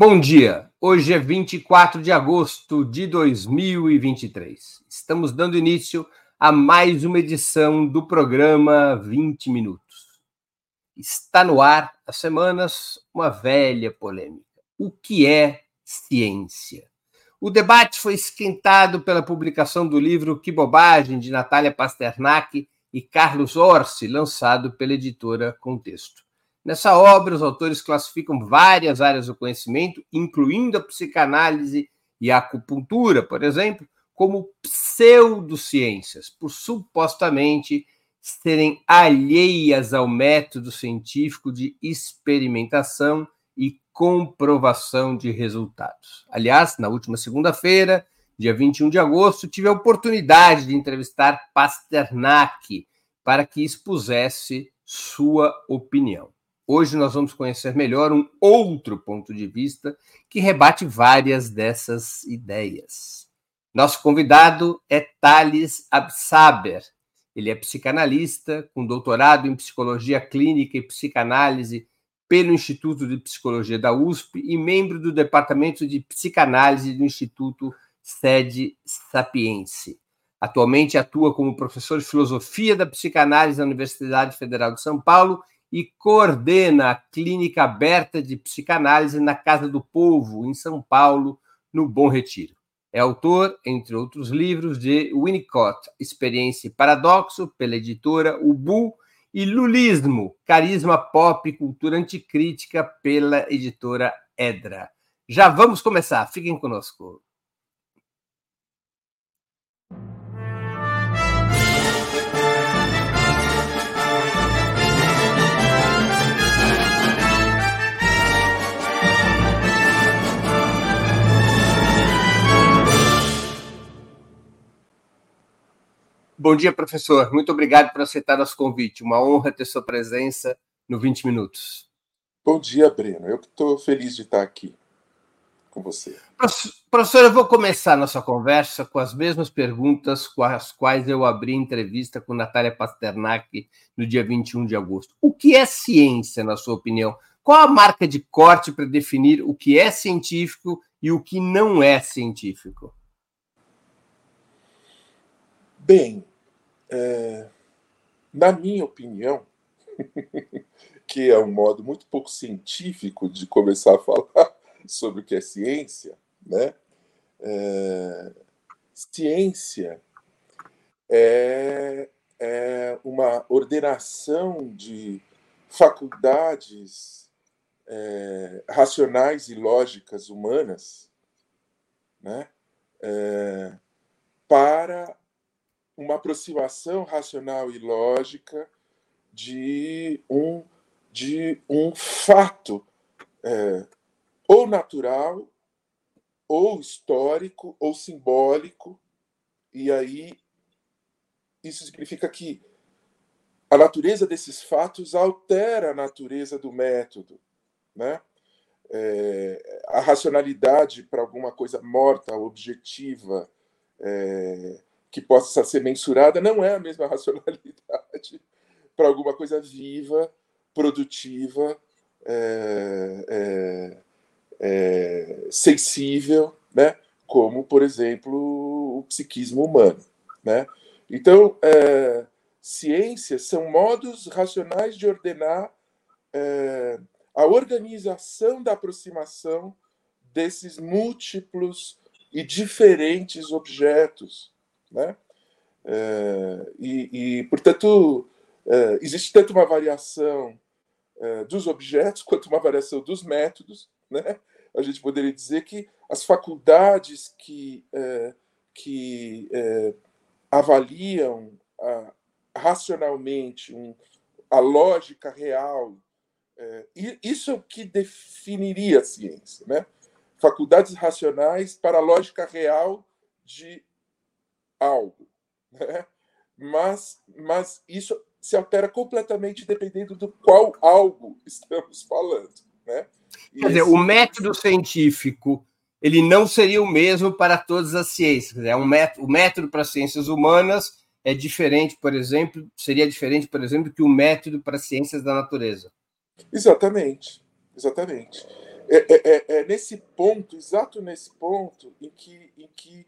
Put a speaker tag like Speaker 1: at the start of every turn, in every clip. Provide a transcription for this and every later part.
Speaker 1: Bom dia. Hoje é 24 de agosto de 2023. Estamos dando início a mais uma edição do programa 20 Minutos. Está no ar há semanas uma velha polêmica. O que é ciência? O debate foi esquentado pela publicação do livro Que Bobagem, de Natália Pasternak e Carlos Orsi, lançado pela editora Contexto. Nessa obra, os autores classificam várias áreas do conhecimento, incluindo a psicanálise e a acupuntura, por exemplo, como pseudociências, por supostamente serem alheias ao método científico de experimentação e comprovação de resultados. Aliás, na última segunda-feira, dia 21 de agosto, tive a oportunidade de entrevistar Pasternak para que expusesse sua opinião. Hoje nós vamos conhecer melhor um outro ponto de vista que rebate várias dessas ideias. Nosso convidado é Thales Absaber. Ele é psicanalista, com doutorado em psicologia clínica e psicanálise pelo Instituto de Psicologia da USP e membro do Departamento de Psicanálise do Instituto Sede Sapiense. Atualmente atua como professor de filosofia da psicanálise na Universidade Federal de São Paulo e coordena a Clínica Aberta de Psicanálise na Casa do Povo, em São Paulo, no Bom Retiro. É autor, entre outros livros, de Winnicott, Experiência e Paradoxo, pela editora Ubu, e Lulismo, Carisma Pop e Cultura Anticrítica, pela editora Edra. Já vamos começar, fiquem conosco. Bom dia, professor. Muito obrigado por aceitar nosso convite. Uma honra ter sua presença no 20 Minutos.
Speaker 2: Bom dia, Breno. Eu estou feliz de estar aqui com você.
Speaker 1: Professor, eu vou começar nossa conversa com as mesmas perguntas com as quais eu abri entrevista com Natália Pasternak no dia 21 de agosto. O que é ciência, na sua opinião? Qual a marca de corte para definir o que é científico e o que não é científico?
Speaker 2: Bem, é, na minha opinião, que é um modo muito pouco científico de começar a falar sobre o que é ciência, né? É, ciência é, é, uma ordenação de faculdades é, racionais e lógicas humanas, né? É, para uma aproximação racional e lógica de um, de um fato é, ou natural, ou histórico, ou simbólico, e aí isso significa que a natureza desses fatos altera a natureza do método, né? É, a racionalidade para alguma coisa morta, objetiva, é, que possa ser mensurada não é a mesma racionalidade para alguma coisa viva, produtiva, é, é, é, sensível, né? como, por exemplo, o psiquismo humano. Né? Então, é, ciências são modos racionais de ordenar é, a organização da aproximação desses múltiplos e diferentes objetos né? É, e, e, portanto, é, existe tanto uma variação é, dos objetos quanto uma variação dos métodos. Né? A gente poderia dizer que as faculdades que, que avaliam racionalmente um, a lógica real, isso é o que definiria a ciência. Né? Faculdades racionais para a lógica real de algo, né? mas, mas isso se altera completamente dependendo do qual algo estamos falando. Né?
Speaker 1: Quer dizer, esse... o método científico ele não seria o mesmo para todas as ciências. É um método, o método para as ciências humanas é diferente, por exemplo, seria diferente, por exemplo, que o método para as ciências da natureza.
Speaker 2: Exatamente, exatamente. É, é, é, é, nesse ponto, exato nesse ponto, em que, em que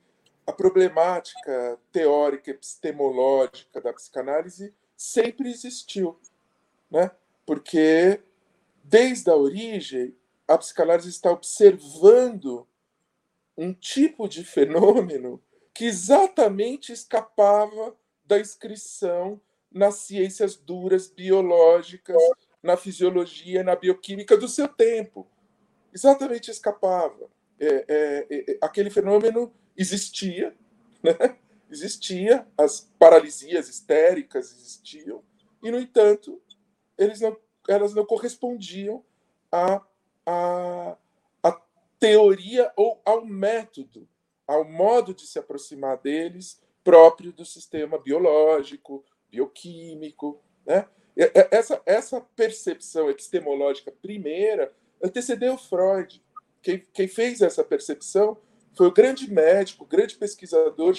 Speaker 2: a problemática teórica epistemológica da psicanálise sempre existiu, né? Porque desde a origem a psicanálise está observando um tipo de fenômeno que exatamente escapava da inscrição nas ciências duras biológicas, na fisiologia, na bioquímica do seu tempo. Exatamente escapava. É, é, é, aquele fenômeno existia, né? existia, as paralisias histéricas existiam, e, no entanto, não, elas não correspondiam à, à, à teoria ou ao método, ao modo de se aproximar deles próprio do sistema biológico, bioquímico. Né? Essa, essa percepção epistemológica primeira antecedeu Freud. Quem, quem fez essa percepção foi o grande médico, o grande pesquisador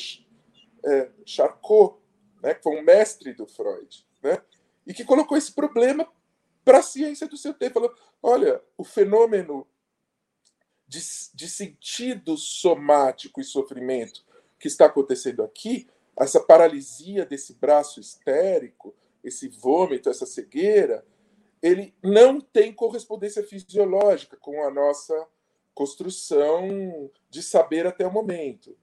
Speaker 2: é, Charcot, né, que foi um mestre do Freud, né, e que colocou esse problema para a ciência do seu tempo. Falou: olha, o fenômeno de, de sentido somático e sofrimento que está acontecendo aqui, essa paralisia desse braço histérico, esse vômito, essa cegueira, ele não tem correspondência fisiológica com a nossa construção de saber até o momento.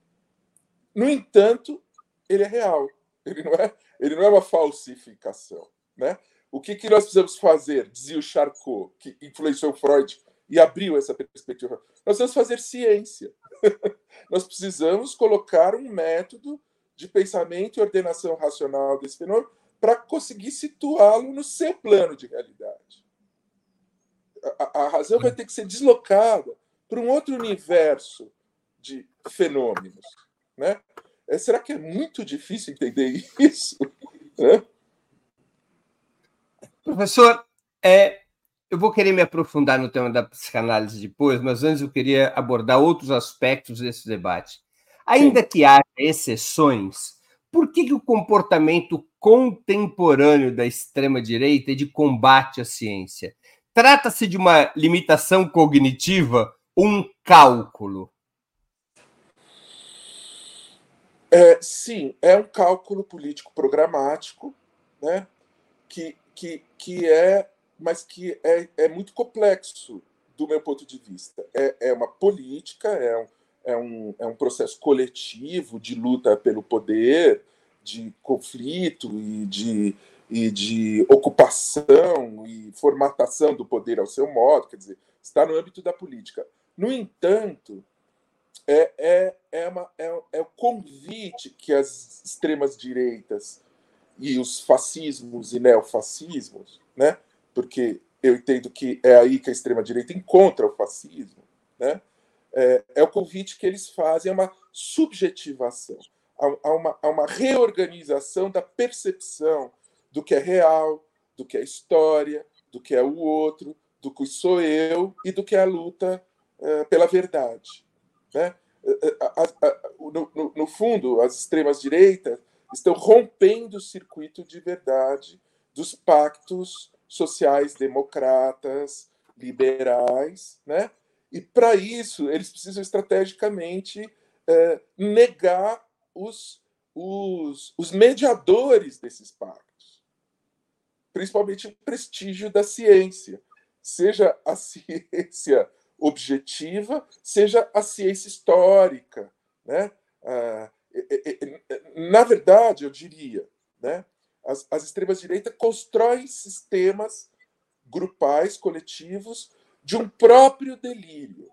Speaker 2: No entanto, ele é real. Ele não é, ele não é uma falsificação. Né? O que, que nós precisamos fazer, dizia o Charcot, que influenciou Freud e abriu essa perspectiva? Nós precisamos fazer ciência. nós precisamos colocar um método de pensamento e ordenação racional desse fenômeno para conseguir situá-lo no seu plano de realidade. A, a, razão vai ter que ser deslocada para um outro universo de fenômenos. Né? É, será que é muito difícil entender isso? Né?
Speaker 1: Professor, é, eu vou querer me aprofundar no tema da psicanálise depois, mas antes eu queria abordar outros aspectos desse debate. Ainda Sim. que haja exceções, por que, que o comportamento contemporâneo da extrema-direita é de combate à ciência? Trata-se de uma limitação cognitiva um cálculo?
Speaker 2: É, sim, é um cálculo político programático, né? que, que, que é, mas que é, é muito complexo do meu ponto de vista. É, é uma política, é um, é, um, é um processo coletivo de luta pelo poder, de conflito e de, e de ocupação e formatação do poder ao seu modo, quer dizer, está no âmbito da política. No entanto, é, é, é, uma, é, é o convite que as extremas direitas e os fascismos e neofascismos, né? porque eu entendo que é aí que a extrema-direita encontra o fascismo, né? é, é o convite que eles fazem a uma subjetivação, a, a, uma, a uma reorganização da percepção do que é real, do que é história, do que é o outro, do que sou eu e do que é a luta é, pela verdade. Né? É, é, no, no, no fundo, as extremas-direitas estão rompendo o circuito de verdade dos pactos sociais democratas, liberais, né? E para isso eles precisam estrategicamente é, negar os, os, os mediadores desses pactos, principalmente o prestígio da ciência, seja a ciência objetiva, seja a ciência histórica, né? Ah, na verdade, eu diria, né, as, as extremas-direitas constroem sistemas grupais, coletivos, de um próprio delírio.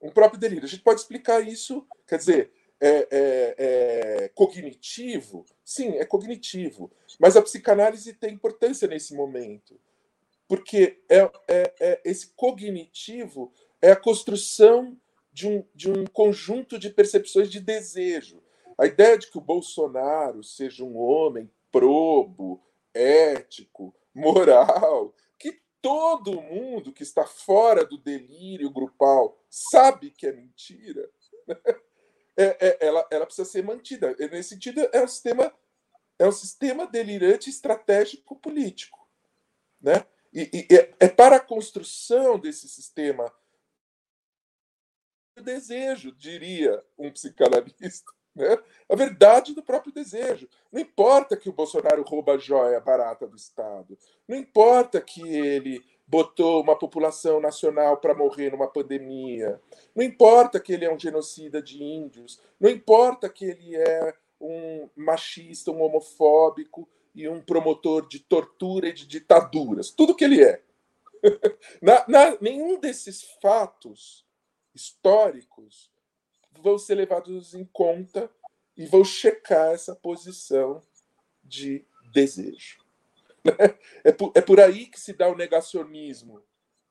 Speaker 2: Um próprio delírio. A gente pode explicar isso, quer dizer, é, é, é, cognitivo? Sim, é cognitivo. Mas a psicanálise tem importância nesse momento, porque é, é, é esse cognitivo é a construção de um, de um conjunto de percepções de desejo. A ideia de que o Bolsonaro seja um homem probo, ético, moral, que todo mundo que está fora do delírio grupal sabe que é mentira, é, é, ela, ela precisa ser mantida. Nesse sentido, é um sistema, é um sistema delirante estratégico político. Né? E, e é, é para a construção desse sistema o desejo, diria um psicanalista. Né? A verdade do próprio desejo. Não importa que o Bolsonaro rouba a joia barata do Estado. Não importa que ele botou uma população nacional para morrer numa pandemia. Não importa que ele é um genocida de índios. Não importa que ele é um machista, um homofóbico e um promotor de tortura e de ditaduras. Tudo que ele é. na, na, nenhum desses fatos históricos vão ser levados em conta e vão checar essa posição de desejo. É por, é por aí que se dá o negacionismo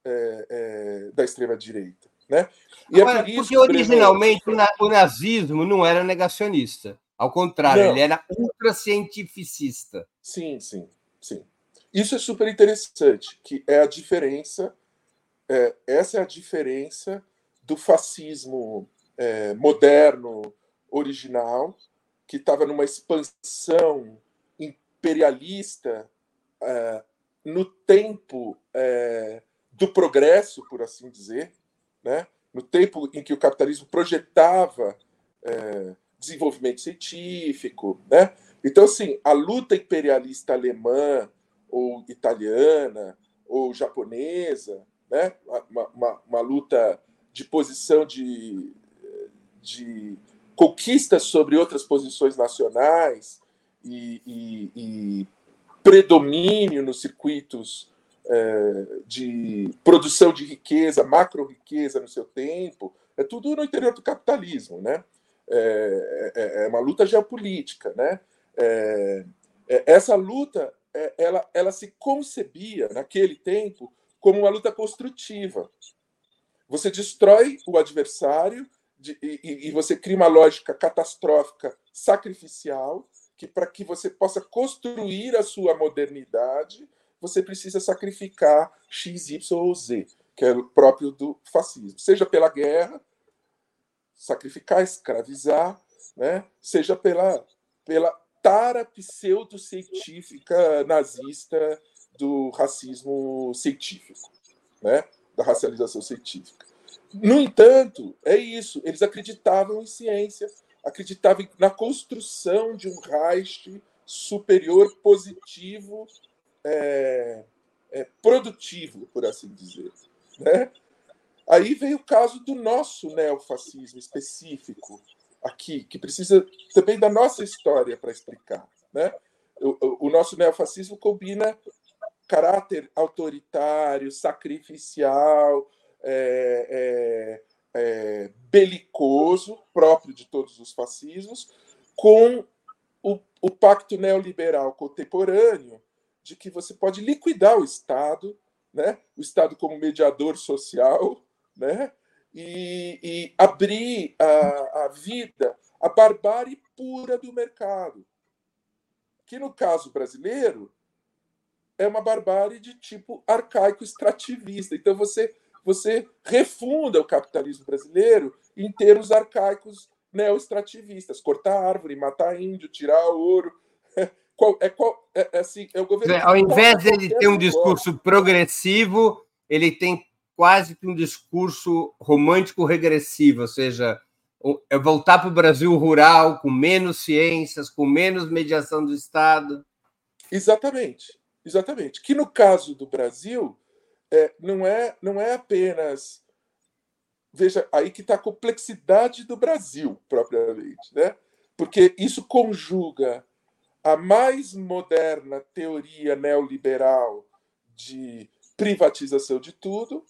Speaker 2: é, é, da extrema-direita. Né?
Speaker 1: E é por porque originalmente o nazismo não era negacionista. Ao contrário, não. ele era ultracientificista.
Speaker 2: Sim, sim, sim. Isso é super interessante, que é a diferença, é, essa é a diferença do fascismo é, moderno, original, que estava numa expansão imperialista é, no tempo é, do progresso, por assim dizer, né? no tempo em que o capitalismo projetava é, desenvolvimento científico. Né? Então, assim, a luta imperialista alemã ou italiana ou japonesa, né? uma, uma, uma luta de posição de, de conquista sobre outras posições nacionais e, e, e predomínio nos circuitos é, de produção de riqueza, macro riqueza no seu tempo, é tudo no interior do capitalismo, né? É, é, é uma luta geopolítica, né? É, é, essa luta, é, ela, ela se concebia naquele tempo como uma luta construtiva, você destrói o adversário de, e, e, você cria uma lógica catastrófica, sacrificial, que para que você possa construir a sua modernidade, você precisa sacrificar X, Y ou Z, que é próprio do fascismo. Seja pela guerra, sacrificar, escravizar, né? seja pela, pela tara pseudocientífica nazista do racismo científico. Né? da racialização científica. No entanto, é isso, eles acreditavam em ciência, acreditavam na construção de um Reich superior positivo, é, é, produtivo, por assim dizer. Né? Aí vem o caso do nosso neofascismo específico aqui, que precisa também da nossa história para explicar. Né? O, o, nosso neofascismo combina caráter autoritário, sacrificial, é, é, é, belicoso, próprio de todos os fascismos, com o, o pacto neoliberal contemporâneo de que você pode liquidar o Estado, né? o Estado como mediador social, né? e, e abrir a, a vida à barbárie pura do mercado. Que no caso brasileiro é uma barbárie de tipo arcaico extrativista. Então você você refunda o capitalismo brasileiro em termos arcaicos neo-extrativistas, cortar árvore, matar índio, tirar ouro. É, qual, é, é, assim, é o governo.
Speaker 1: Ao invés de ter um discurso progressivo, ele tem quase que um discurso romântico regressivo, ou seja, é voltar para o Brasil rural com menos ciências, com menos mediação do Estado.
Speaker 2: Exatamente. Exatamente. Que no caso do Brasil, é, não, é, não é apenas. Veja, aí que está a complexidade do Brasil, propriamente, né? Porque isso conjuga a mais moderna teoria neoliberal de privatização de tudo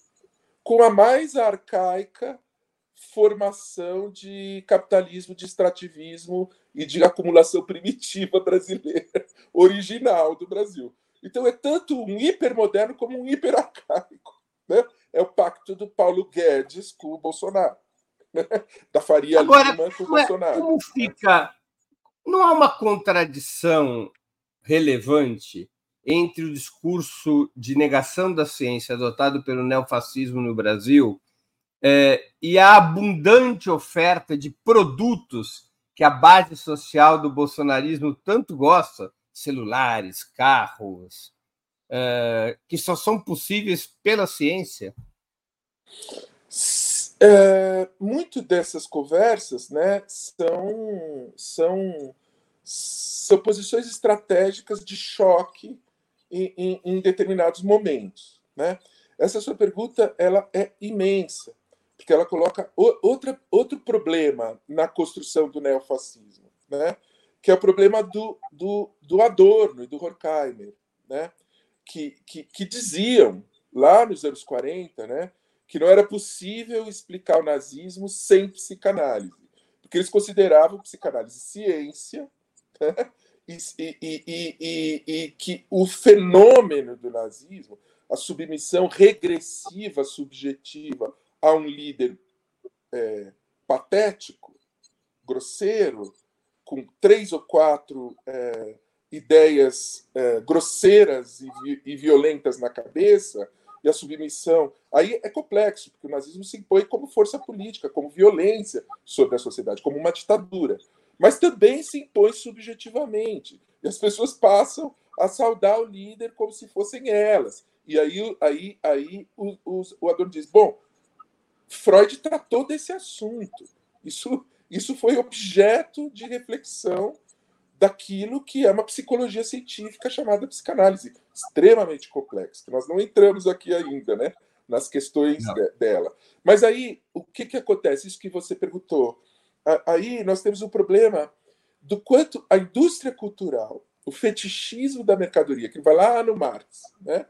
Speaker 2: com a mais arcaica formação de capitalismo, de extrativismo e de acumulação primitiva brasileira, original do Brasil. Então é tanto um hipermoderno como um hiperarcaico. Né? É o pacto do Paulo Guedes com o Bolsonaro. Né? Da Faria
Speaker 1: Agora, Lima com o Bolsonaro. Como fica. Não há uma contradição relevante entre o discurso de negação da ciência adotado pelo neofascismo no Brasil é, e a abundante oferta de produtos que a base social do bolsonarismo tanto gosta, celulares, carros, uh, que só são possíveis pela ciência?
Speaker 2: É, muito dessas conversas né, são, são, são posições estratégicas de choque em, em, em determinados momentos. Né? Essa sua pergunta ela é imensa, porque ela coloca outra, outro problema na construção do neofascismo, né? que é o problema do, do, do Adorno e do Horkheimer, né? que, que, que diziam, lá nos anos 40, né, que não era possível explicar o nazismo sem psicanálise, porque eles consideravam psicanálise ciência né? E, e, e, e, que o fenômeno do nazismo, a submissão regressiva, subjetiva a um líder é, patético, grosseiro, com três ou quatro é, ideias é, grosseiras e, e, violentas na cabeça, e a submissão. Aí é complexo, porque o nazismo se impõe como força política, como violência sobre a sociedade, como uma ditadura. Mas também se impõe subjetivamente. E as pessoas passam a saudar o líder como se fossem elas. E aí, aí, aí o, o, o Adorno diz: bom, Freud tratou desse assunto. Isso, isso foi objeto de reflexão daquilo que é uma psicologia científica chamada psicanálise, extremamente complexa, que nós não entramos aqui ainda, né, nas questões de, dela. Mas aí, o que, que acontece? Isso que você perguntou. Aí nós temos o um problema do quanto a indústria cultural, o fetichismo da mercadoria, que vai lá no Marx, né,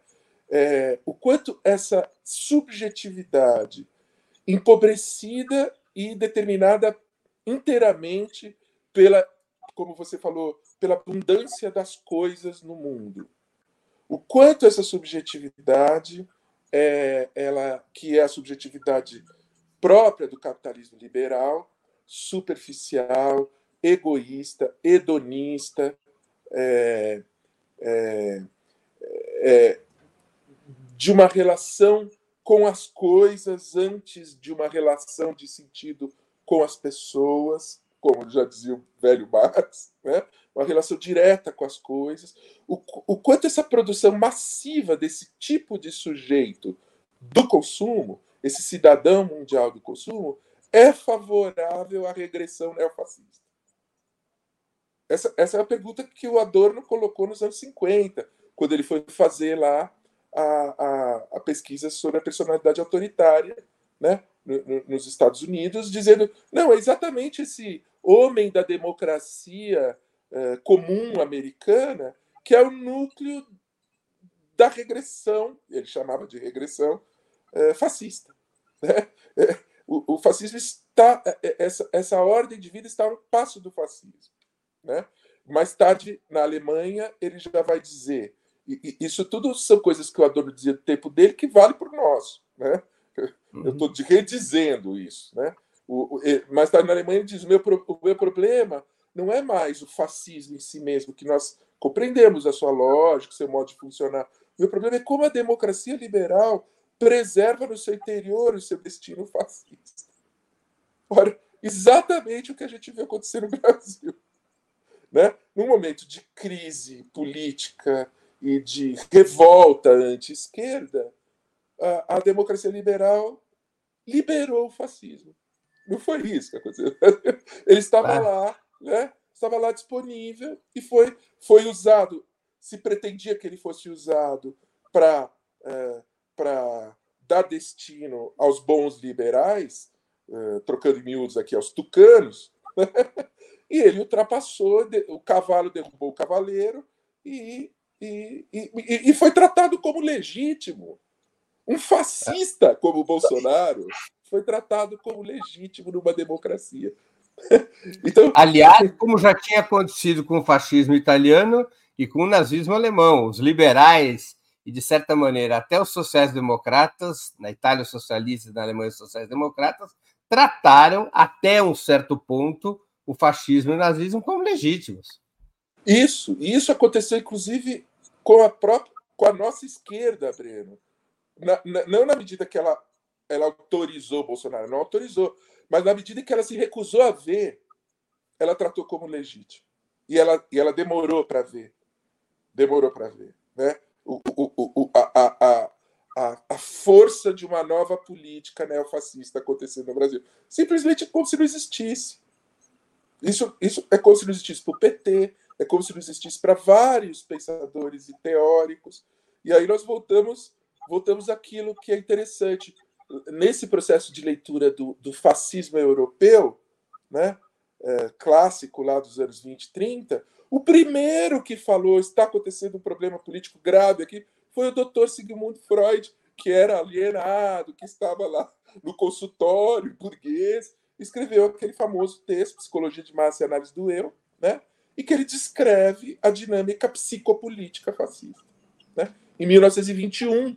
Speaker 2: é, o quanto essa subjetividade empobrecida e determinada inteiramente pela como você falou, pela abundância das coisas no mundo. O quanto essa subjetividade, é, ela que é a subjetividade própria do capitalismo liberal, superficial, egoísta, hedonista, é, é, é, de uma relação com as coisas antes de uma relação de sentido com as pessoas, como já dizia o velho Marx, né? uma relação direta com as coisas, o, o quanto essa produção massiva desse tipo de sujeito do consumo, esse cidadão mundial do consumo, é favorável à regressão neofascista. Essa, essa é a pergunta que o Adorno colocou nos anos 50, quando ele foi fazer lá a, a, a pesquisa sobre a personalidade autoritária né, nos Estados Unidos, dizendo: não, é exatamente esse homem da democracia eh, comum americana, que é o núcleo da regressão, ele chamava de regressão eh, fascista. Né? O, o, fascismo está, essa, essa ordem de vida está um passo do fascismo. Né? Mais tarde, na Alemanha, ele já vai dizer, e, e isso tudo são coisas que o Adorno dizia do tempo dele, que vale o nosso. Né? Eu estou redizendo isso. Né? O, o, mais tarde na Alemanha ele diz: o meu, o meu problema não é mais o fascismo em si mesmo, que nós compreendemos a sua lógica, o seu modo de funcionar. O meu problema é como a democracia liberal preserva no seu interior o seu destino fascista. Ora, exatamente o que a gente vê acontecer no Brasil. Né? Num momento de crise política e de revolta anti-esquerda, a, a democracia liberal liberou o fascismo. Não foi isso que aconteceu. Ele estava ah. lá, né? estava lá disponível e foi, foi usado. Se pretendia que ele fosse usado para é, dar destino aos bons liberais, é, trocando miúdos aqui aos tucanos, e ele ultrapassou, o cavalo derrubou o cavaleiro e, e, e, e foi tratado como legítimo. Um fascista como o Bolsonaro foi tratado como legítimo numa democracia.
Speaker 1: então... Aliás, como já tinha acontecido com o fascismo italiano e com o nazismo alemão, os liberais e, de certa maneira, até os sociais-democratas, na Itália os socialistas, na Alemanha sociais-democratas, trataram, até um certo ponto, o fascismo e o nazismo como legítimos.
Speaker 2: Isso, e isso aconteceu, inclusive, com a própria, com a nossa esquerda, Breno. Na, na, não na medida que ela ela autorizou Bolsonaro, não autorizou, mas na medida que ela se recusou a ver, ela tratou como legítimo. E ela, e ela demorou para ver. Demorou para ver. Né? O, o, a, a, a, força de uma nova política neofascista acontecendo no Brasil. Simplesmente como se não existisse. Isso, isso é como se não existisse para o PT, é como se não existisse para vários pensadores e teóricos. E aí nós voltamos voltamos àquilo que é interessante. Nesse processo de leitura do, do fascismo europeu, né, é, clássico lá dos anos 20 e 30, o primeiro que falou está acontecendo um problema político grave aqui foi o doutor Sigmund Freud, que era alienado, que estava lá no consultório burguês, escreveu aquele famoso texto, Psicologia de Massa e Análise do Eu, né? e que ele descreve a dinâmica psicopolítica fascista. Né? Em 1921,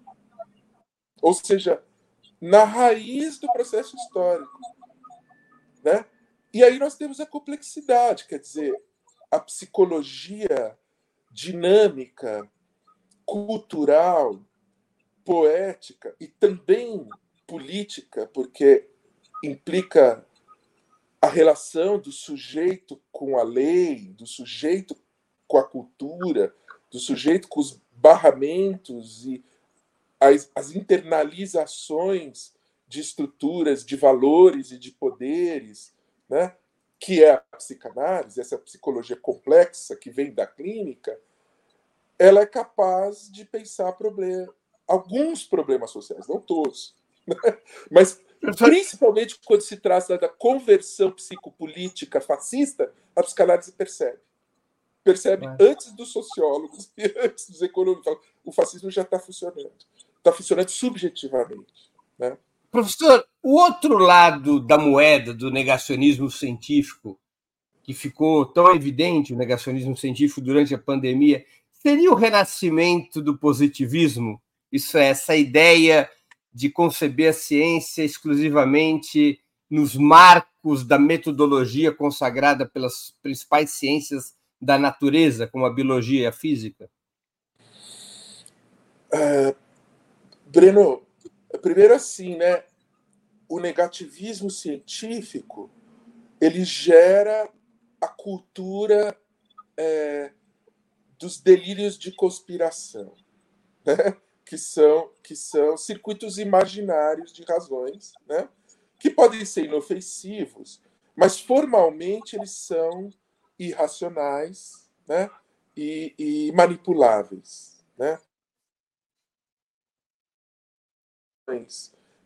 Speaker 2: ou seja, na raiz do processo histórico. Né? E aí nós temos a complexidade, quer dizer, a psicologia dinâmica, cultural, poética e também política, porque implica a relação do sujeito com a lei, do sujeito com a cultura, do sujeito com os barramentos e as, as internalizações de estruturas, de valores e de poderes, né? Que é a psicanálise, essa psicologia complexa que vem da clínica, ela é capaz de pensar problema, alguns problemas sociais, não todos, né? mas principalmente quando se trata da conversão psicopolítica fascista, a psicanálise percebe. Percebe antes dos sociólogos e antes dos economistas. O fascismo já está funcionando. Está funcionando subjetivamente. Né?
Speaker 1: Professor, o outro lado da moeda do negacionismo científico, que ficou tão evidente, o negacionismo científico durante a pandemia, seria o renascimento do positivismo? Isso é, essa ideia de conceber a ciência exclusivamente nos marcos da metodologia consagrada pelas principais ciências da natureza, como a biologia e a física?
Speaker 2: Uh, Breno, primeiro assim, né? O negativismo científico ele gera a cultura é, dos delírios de conspiração, né? que são que são circuitos imaginários de razões, né? que podem ser inofensivos, mas formalmente eles são irracionais, né? e, e manipuláveis, né?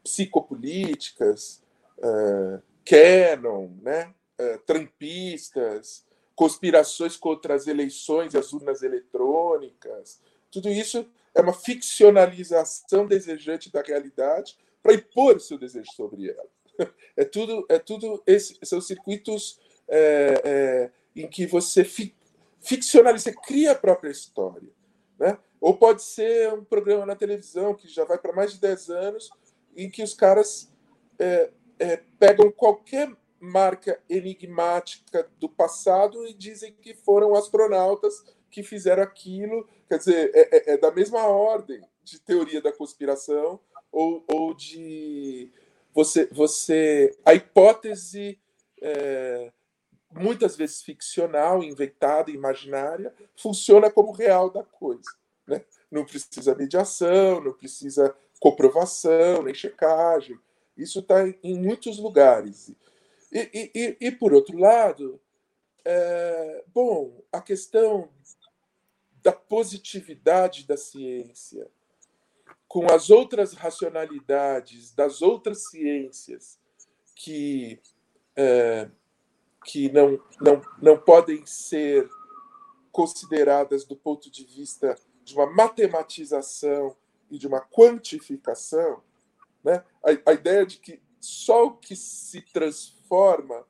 Speaker 2: Psicopolíticas, uh, canon, né? Uh, trampistas, conspirações contra as eleições as urnas eletrônicas. Tudo isso é uma ficcionalização desejante da realidade para impor seu desejo sobre ela. É tudo, é tudo esse, são circuitos é, é, em que você fi, ficcionaliza, você cria a própria história. Né? Ou pode ser um programa na televisão que já vai para mais de 10 anos, em que os caras é, é, pegam qualquer marca enigmática do passado e dizem que foram astronautas que fizeram aquilo. Quer dizer, é, é, é da mesma ordem de teoria da conspiração ou, ou de você, você. A hipótese. É, muitas vezes ficcional, inventada, imaginária, funciona como real da coisa. Né? Não precisa mediação, não precisa comprovação, nem checagem. Isso está em muitos lugares. E, e, e, por outro lado, é, bom, a questão da positividade da ciência com as outras racionalidades das outras ciências que, é, que não, não, não podem ser consideradas do ponto de vista de uma matematização e de uma quantificação, né? a, a ideia de que só o que se transforma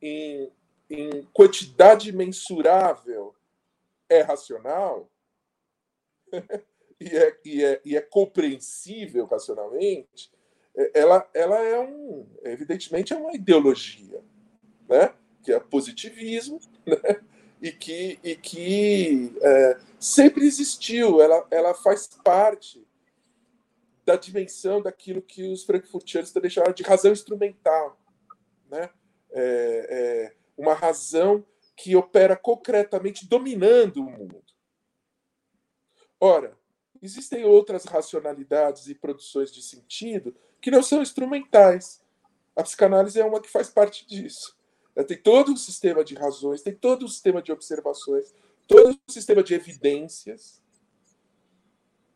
Speaker 2: em, em quantidade mensurável é racional e, é, e, é, e é compreensível racionalmente, é, ela, ela é um, evidentemente, é uma ideologia, né? que é positivismo, né? E que, e que é, sempre existiu, ela, ela faz parte da dimensão daquilo que os frankfurtianos deixaram de razão instrumental, né? É, é uma razão que opera concretamente dominando o mundo. Ora, existem outras racionalidades e produções de sentido que não são instrumentais. A psicanálise é uma que faz parte disso. Tem todo um sistema de razões, tem todo um sistema de observações, todo um sistema de evidências.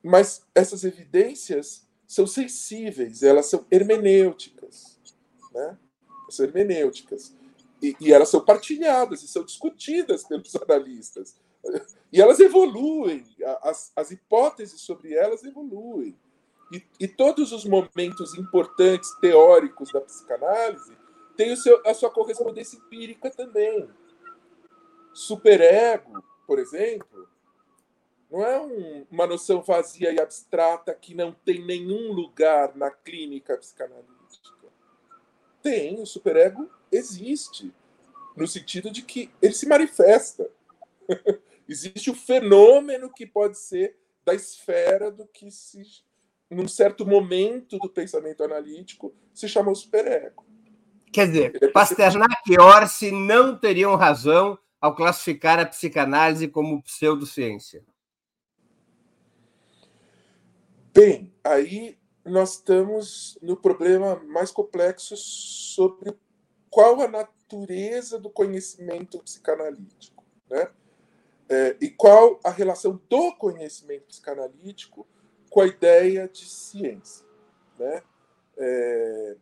Speaker 2: Mas essas evidências são sensíveis, elas são hermenêuticas. Né? São hermenêuticas. E, e elas são partilhadas e são discutidas pelos analistas. E elas evoluem, as, as hipóteses sobre elas evoluem. E, e, todos os momentos importantes teóricos da psicanálise têm o seu, a sua correspondência empírica também. Superego, por exemplo, não é um, uma noção vazia e abstrata que não tem nenhum lugar na clínica psicanalítica. Tem, o superego existe, no sentido de que ele se manifesta. existe o fenômeno que pode ser da esfera do que se num certo momento do pensamento analítico se chama o superego.
Speaker 1: Quer dizer, Pasternak e Orsi não teriam razão ao classificar a psicanálise como pseudociência.
Speaker 2: Bem, aí nós estamos no problema mais complexo sobre qual a natureza do conhecimento psicanalítico, né? É, e qual a relação do conhecimento psicanalítico com a ideia de ciência. Né? É,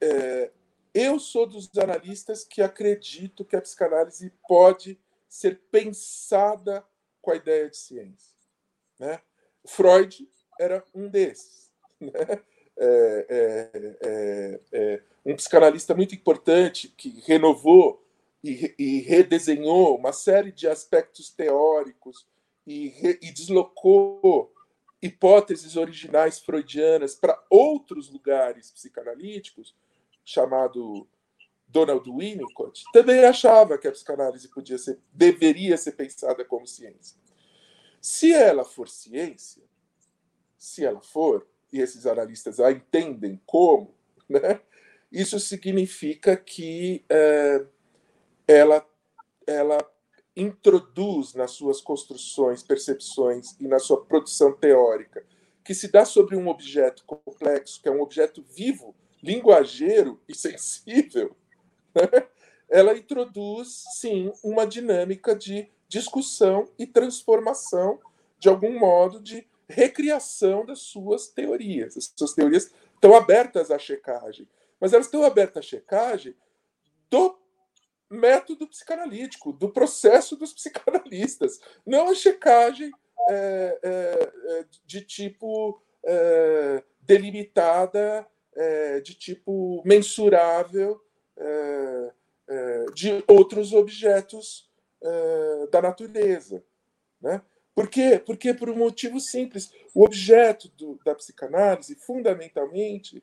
Speaker 2: é, eu sou dos analistas que acredito que a psicanálise pode ser pensada com a ideia de ciência. Né? Freud era um desses. Né? É, é, é, é um psicanalista muito importante que renovou e, e redesenhou uma série de aspectos teóricos e, re, e deslocou hipóteses originais freudianas para outros lugares psicanalíticos, chamado Donald Winnicott, também achava que a psicanálise podia ser, deveria ser pensada como ciência. Se ela for ciência, se ela for, e esses analistas a entendem como, né, isso significa que é, ela, ela introduz nas suas construções, percepções e na sua produção teórica, que se dá sobre um objeto complexo, que é um objeto vivo, linguageiro e sensível, né? ela introduz, sim, uma dinâmica de discussão e transformação, de algum modo, de recriação das suas teorias. As suas teorias estão abertas à checagem, mas elas estão abertas à checagem do método psicanalítico, do processo dos psicanalistas, não a checagem é, é, de tipo é, delimitada, é, de tipo mensurável é, de outros objetos da natureza. Né? Por quê? Porque por um motivo simples. O objeto do, da psicanálise, fundamentalmente,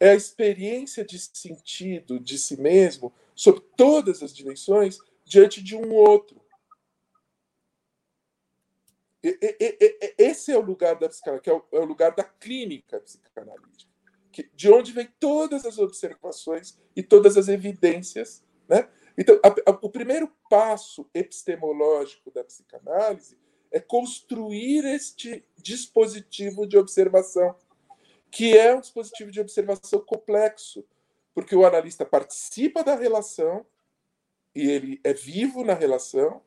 Speaker 2: é a experiência de sentido de si mesmo sob todas as dimensões diante de um outro. Esse é o lugar da psicanálise, que é, é o lugar da clínica psicanalítica, de onde vem todas as observações e todas as evidências. Né? Então, a, a, o primeiro passo epistemológico da psicanálise é construir este dispositivo de observação, que é um dispositivo de observação complexo, porque o analista participa da relação e ele é vivo na relação,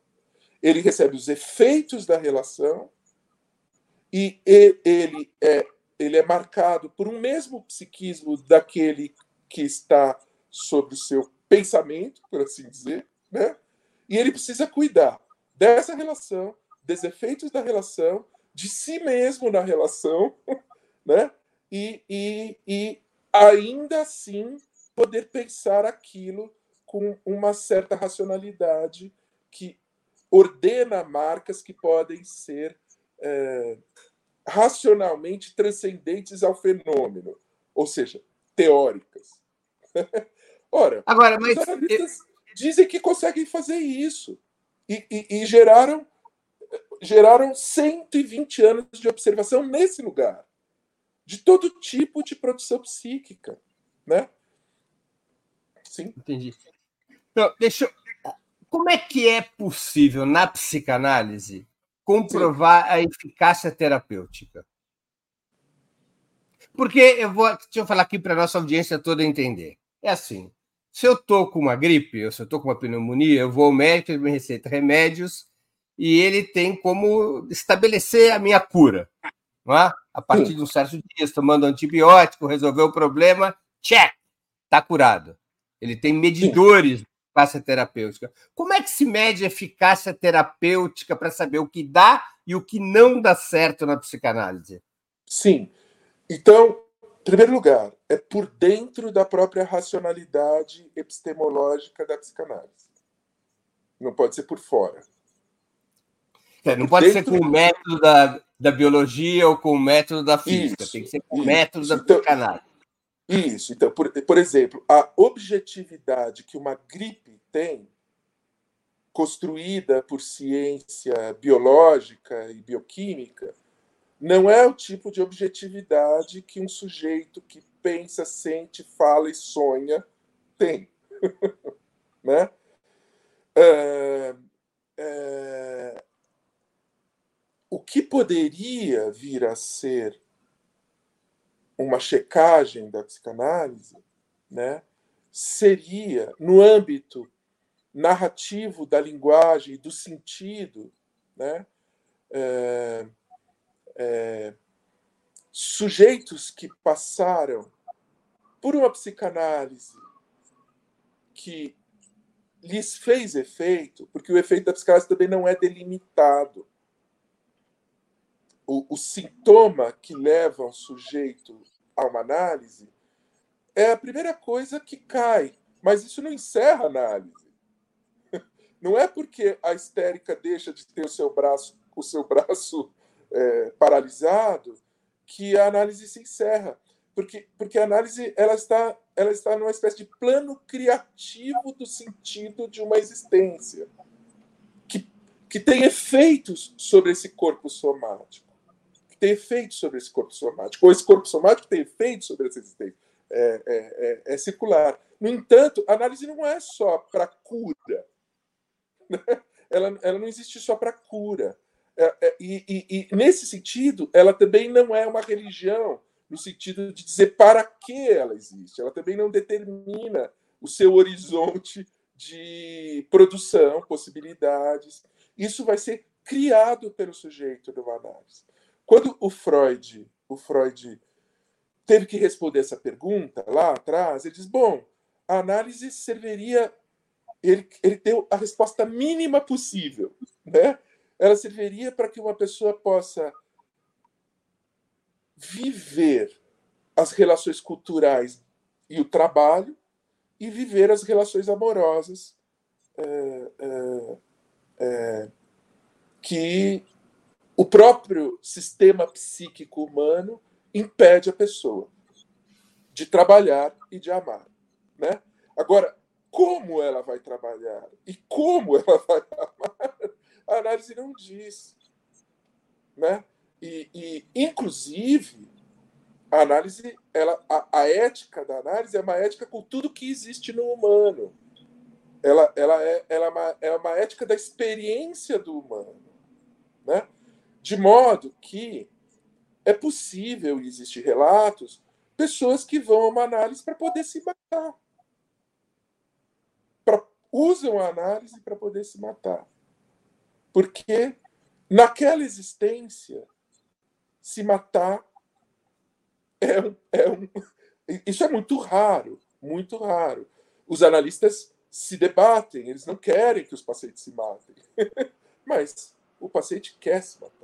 Speaker 2: ele recebe os efeitos da relação e ele é, ele é marcado por um mesmo psiquismo daquele que está sobre o seu pensamento, por assim dizer, né? E ele precisa cuidar dessa relação, dos efeitos da relação, de si mesmo na relação, né? E, e, e ainda assim poder pensar aquilo com uma certa racionalidade que ordena marcas que podem ser é, racionalmente transcendentes ao fenômeno, ou seja, teóricas. Ora, Agora, mas... os analistas dizem que conseguem fazer isso e, e, e geraram geraram 120 anos de observação nesse lugar, de todo tipo de produção psíquica, né?
Speaker 1: Sim. Entendi. Então, deixa eu... Como é que é possível, na psicanálise, comprovar Sim. a eficácia terapêutica? Porque eu vou, deixa eu falar aqui para a nossa audiência toda entender. É assim: se eu estou com uma gripe, ou se eu estou com uma pneumonia, eu vou ao médico, ele me receita remédios e ele tem como estabelecer a minha cura. Não é? A partir Sim. de um certo dia, tomando antibiótico, resolveu o problema, check, está curado. Ele tem medidores Sim. Eficácia terapêutica. Como é que se mede eficácia terapêutica para saber o que dá e o que não dá certo na psicanálise?
Speaker 2: Sim. Então, em primeiro lugar, é por dentro da própria racionalidade epistemológica da psicanálise. Não pode ser por fora.
Speaker 1: É, não pode ser com o método da, da biologia ou com o método da física. Isso, Tem que ser com o método da então, psicanálise.
Speaker 2: Isso. Então, por, por exemplo, a objetividade que uma gripe tem, construída por ciência biológica e bioquímica, não é o tipo de objetividade que um sujeito que pensa, sente, fala e sonha tem. né? É, é, o que poderia vir a ser uma checagem da psicanálise né, seria, no âmbito narrativo da linguagem e do sentido, né, é, é, sujeitos que passaram por uma psicanálise que lhes fez efeito, porque o efeito da psicanálise também não é delimitado. O, o sintoma que leva um sujeito a uma análise é a primeira coisa que cai, mas isso não encerra a análise. Não é porque a histérica deixa de ter o seu braço, o seu braço é, paralisado que a análise se encerra. Porque, porque a análise ela está, ela está numa espécie de plano criativo do sentido de uma existência, que, que tem efeitos sobre esse corpo somático. Que tem efeitos sobre esse corpo somático. Ou esse corpo somático tem efeitos sobre essa existência. É, é, é, é circular. No entanto, a análise não é só para cura. Né? Ela, ela não existe só para cura é, é, e, e, e, nesse sentido, ela também não é uma religião, no sentido de dizer para que ela existe. Ela também não determina o seu horizonte de produção, possibilidades. Isso vai ser criado pelo sujeito de uma análise. Quando o Freud, o Freud teve que responder essa pergunta lá atrás, ele diz: bom, a análise serviria. Ele, ele deu a resposta mínima possível, né? ela serviria para que uma pessoa possa viver as relações culturais e o trabalho e viver as relações amorosas é, é, é, que o próprio sistema psíquico humano impede a pessoa de trabalhar e de amar, né? Agora, como ela vai trabalhar e como ela vai amar a análise não diz. Né? E, e inclusive, a análise, ela, a, a, ética da análise é uma ética com tudo que existe no humano. Ela, ela, é, ela é, uma, é uma ética da experiência do humano. Né? De modo que é possível, e existem relatos, pessoas que vão a uma análise para poder se matar. Pra, usam a análise para poder se matar. Porque naquela existência, se matar é é um. Isso é muito raro, muito raro. Os analistas se debatem, eles não querem que os pacientes se matem. Mas o paciente quer se matar.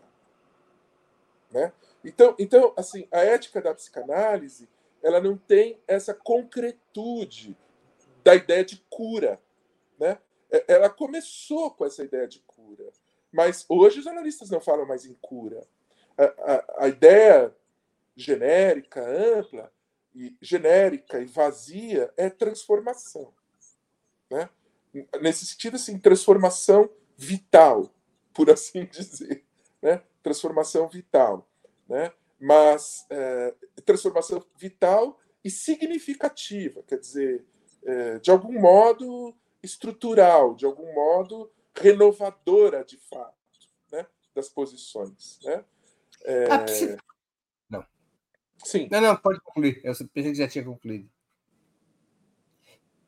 Speaker 2: Né? Então, então, assim, a ética da psicanálise ela não tem essa concretude da ideia de cura. Né? É, ela começou com essa ideia de cura. Mas hoje os analistas não falam mais em cura. A, a, a ideia genérica, ampla, e genérica e vazia é transformação. Né? Nesse sentido, assim, transformação vital, por assim dizer. Né? Transformação vital. Né? Mas é, transformação vital e significativa, quer dizer, é, de algum modo estrutural, de algum modo renovadora de fato. Né? das posições. Né? É...
Speaker 1: Psic... Não.
Speaker 2: Sim.
Speaker 1: Não, não, pode concluir. Eu pensei que já tinha concluído.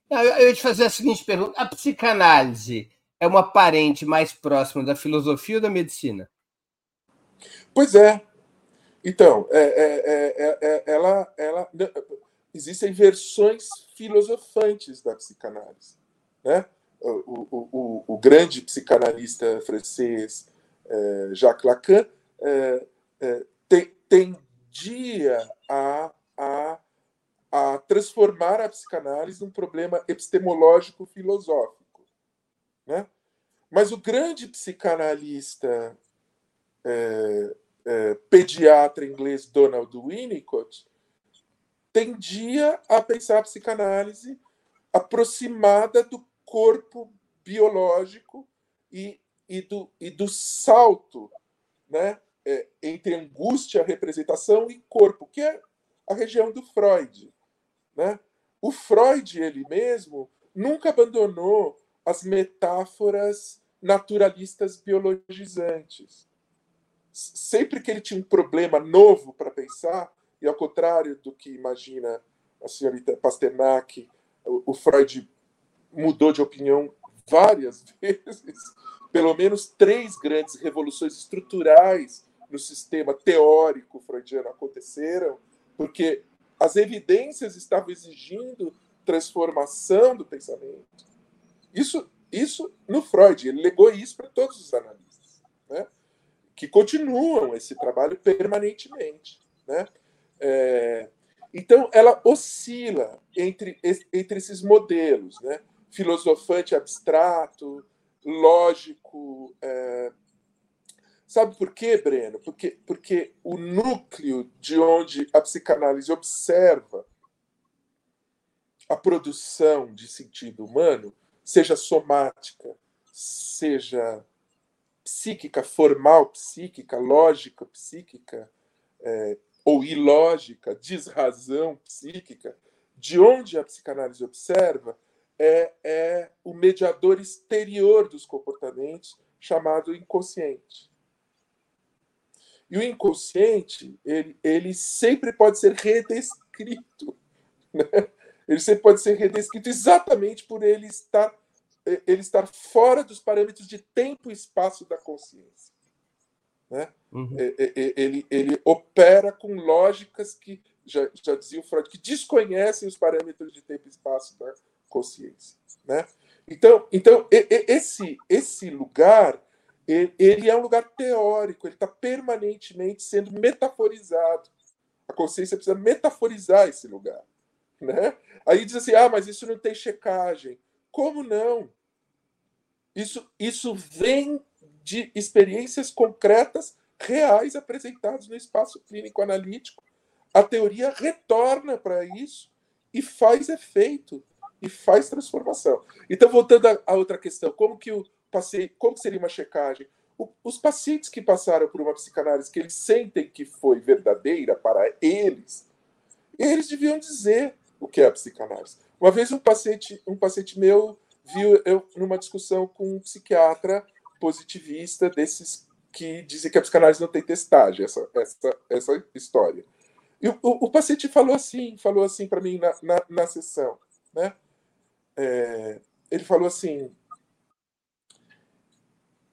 Speaker 1: Eu ia te fazer a seguinte pergunta: a psicanálise é uma parente mais próxima da filosofia ou da medicina?
Speaker 2: Pois é. Então, é, é, é, ela, ela, existem versões filosofantes da psicanálise. Né? O, o, o, o grande psicanalista francês Jacques Lacan tendia a, a, a transformar a psicanálise num problema epistemológico filosófico. Né? Mas o grande psicanalista é, é, pediatra inglês Donald Winnicott tendia a pensar a psicanálise aproximada do corpo biológico e, e, do, e do salto né, é, entre angústia, representação e corpo, que é a região do Freud. Né? O Freud, ele mesmo, nunca abandonou as metáforas naturalistas biologizantes. Sempre que ele tinha um problema novo para pensar, e ao contrário do que imagina a senhorita Pasternak, o Freud mudou de opinião várias vezes, pelo menos três grandes revoluções estruturais no sistema teórico freudiano aconteceram, porque as evidências estavam exigindo transformação do pensamento. Isso, isso no Freud, ele legou isso para todos os analistas, né? Que continuam esse trabalho permanentemente. Né? É, então, ela oscila entre, entre esses modelos, né? filosofante abstrato, lógico, é, Sabe por quê, Breno? Porque, porque o núcleo de onde a psicanálise observa a produção de sentido humano, seja somática, seja psíquica, formal psíquica, lógica psíquica, é, ou ilógica, desrazão psíquica, de onde a psicanálise observa é, é o mediador exterior dos comportamentos, chamado inconsciente. E o inconsciente, ele, ele sempre pode ser redescrito. Né? Ele sempre pode ser redescrito exatamente por ele estar, ele estar fora dos parâmetros de tempo e espaço da consciência. Né? Uhum. Ele, ele opera com lógicas que, já, já dizia o Freud, que desconhecem os parâmetros de tempo e espaço da consciência. Né? Então, então esse, esse lugar ele é um lugar teórico, ele está permanentemente sendo metaforizado. A consciência precisa metaforizar esse lugar. Né? Aí diz assim: ah, mas isso não tem checagem. Como não? Isso, isso vem de experiências concretas, reais, apresentadas no espaço clínico analítico. A teoria retorna para isso e faz efeito, e faz transformação. Então, voltando à outra questão, como que o, paciente, como seria uma checagem? O, os pacientes que passaram por uma psicanálise que eles sentem que foi verdadeira para eles, eles deviam dizer o que é a psicanálise. Uma vez um paciente, um paciente meu viu eu numa discussão com um psiquiatra positivista desses que dizem que a psicanálise não tem testagem, essa, essa, essa história. E o, o, o paciente falou assim, falou assim para mim na, na, na, sessão, né? É, ele falou assim,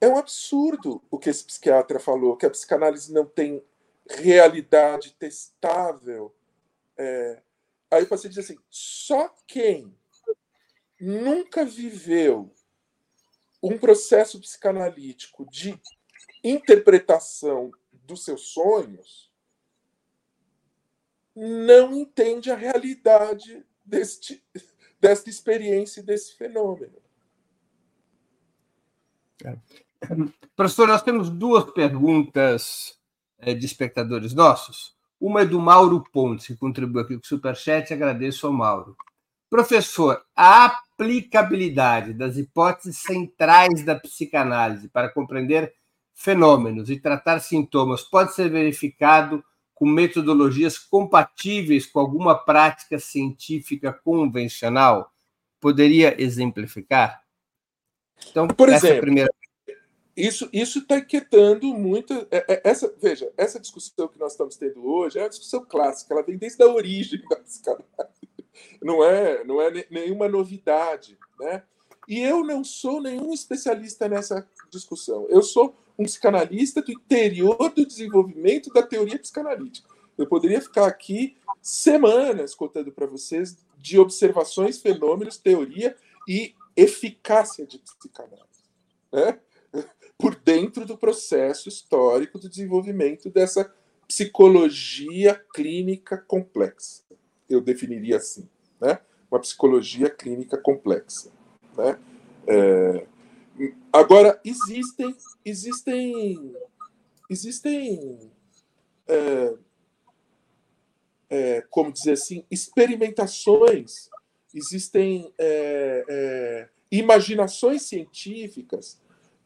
Speaker 2: é um absurdo o que esse psiquiatra falou, que a psicanálise não tem realidade testável. É... Aí o paciente diz assim: só quem nunca viveu um processo psicanalítico de interpretação dos seus sonhos não entende a realidade deste, desta experiência e desse fenômeno.
Speaker 1: É. Professor, nós temos duas perguntas eh, de espectadores nossos. Uma é do Mauro Pontes, que contribuiu aqui com o Superchat, agradeço ao Mauro. Professor, a aplicabilidade das hipóteses centrais da psicanálise para compreender fenômenos e tratar sintomas pode ser verificado com metodologias compatíveis com alguma prática científica convencional? Poderia exemplificar?
Speaker 2: Então, Por exemplo, é a primeira isso isso está inquietando muito. É, é, essa, veja, essa discussão que nós estamos tendo hoje é uma discussão clássica, ela vem desde a origem da psicanálise. Não é, não é nenhuma novidade. Né? E eu não sou nenhum especialista nessa discussão. Eu sou um psicanalista do interior do desenvolvimento da teoria psicanalítica. Eu poderia ficar aqui semanas contando para vocês de observações, fenômenos, teoria e eficácia de psicanálise. Né? Por dentro do processo histórico do desenvolvimento dessa psicologia clínica complexa. Eu definiria assim. Né? Uma psicologia clínica complexa. Né? É... Agora, existem, existem, existem é, é, como dizer assim, experimentações, existem é, é, imaginações científicas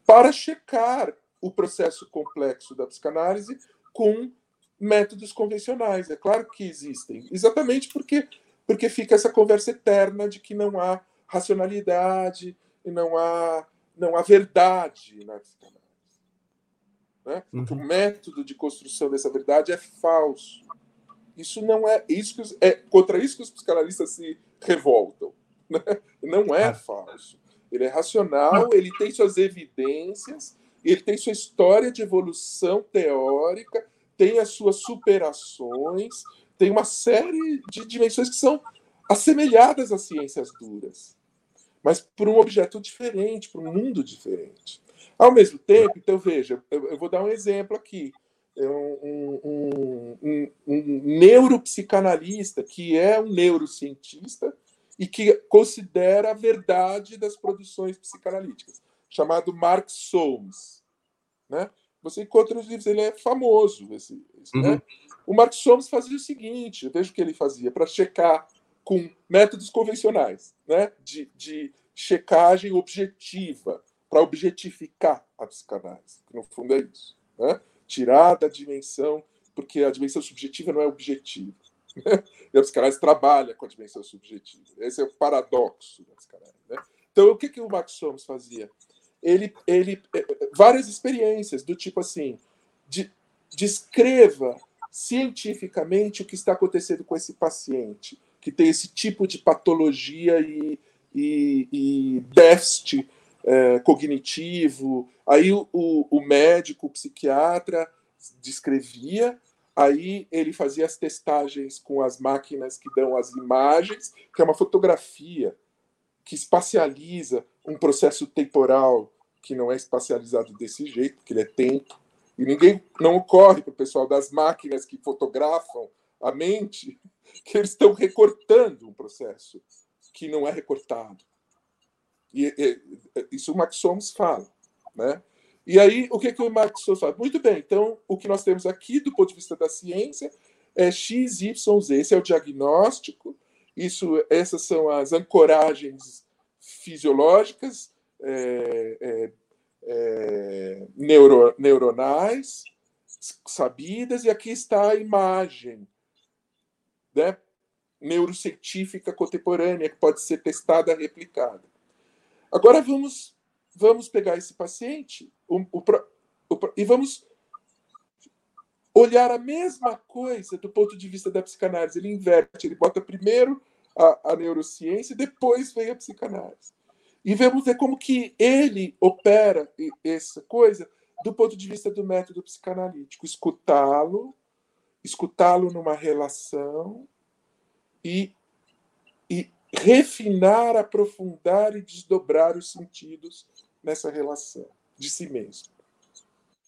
Speaker 2: para checar o processo complexo da psicanálise com métodos convencionais. É claro que existem, exatamente porque porque fica essa conversa eterna de que não há racionalidade e não há não há verdade na psicanálise. Né? Uhum. O método de construção dessa verdade é falso. Isso não é isso que os, é contra isso que os psicanalistas se revoltam. Né? Não é falso. Ele é racional, ele tem suas evidências, ele tem sua história de evolução teórica, tem as suas superações, tem uma série de dimensões que são assemelhadas às ciências duras, mas por um objeto diferente, por um mundo diferente. Ao mesmo tempo, então veja, eu, eu vou dar um exemplo aqui. É um, um, um, um, neuropsicanalista que é um neurocientista e que considera a verdade das produções psicanalíticas, chamado Mark Solms. Né? Você encontra os livros, ele é famoso. Esse, esse, né? uhum. né? O Mark Solms fazia o seguinte: veja o que ele fazia para checar com métodos convencionais né? de, de checagem objetiva, para objetificar a psicanálise. No fundo é isso. Né? tirar da dimensão, porque a dimensão subjetiva não é objetiva. Né? E a psicanálise trabalha com a dimensão subjetiva. Esse é o paradoxo da psicanálise. Né? Então, o que, que o Max Somos fazia? Ele, ele, é, é, várias experiências do tipo assim, de, descreva cientificamente o que está acontecendo com esse paciente que tem esse tipo de patologia e, e, e déficit é, cognitivo. Aí o, o, médico, o psiquiatra descrevia, aí ele fazia as testagens com as máquinas que dão as imagens, que é uma fotografia que espacializa um processo temporal que não é espacializado desse jeito, porque ele é tempo. E ninguém não ocorre para o pessoal das máquinas que fotografam a mente que eles estão recortando um processo que não é recortado. E, e, isso o Max Somos fala. Né? E aí, o que, que o Max Somos fala? Muito bem, então, o que nós temos aqui, do ponto de vista da ciência, é X, Y, Z. Esse é o diagnóstico, isso, essas são as ancoragens fisiológicas, é, é, é, neuro, neuronais, sabidas, e aqui está a imagem né, neurocientífica contemporânea, que pode ser testada, replicada. Agora vamos, vamos pegar esse paciente o, o, o, e vamos olhar a mesma coisa do ponto de vista da psicanálise. Ele inverte, ele bota primeiro a, a neurociência e depois vem a psicanálise. E vamos ver como que ele opera essa coisa do ponto de vista do método psicanalítico. Escutá-lo, escutá-lo numa relação e, e refinar, aprofundar e desdobrar os sentidos nessa relação de si mesmo.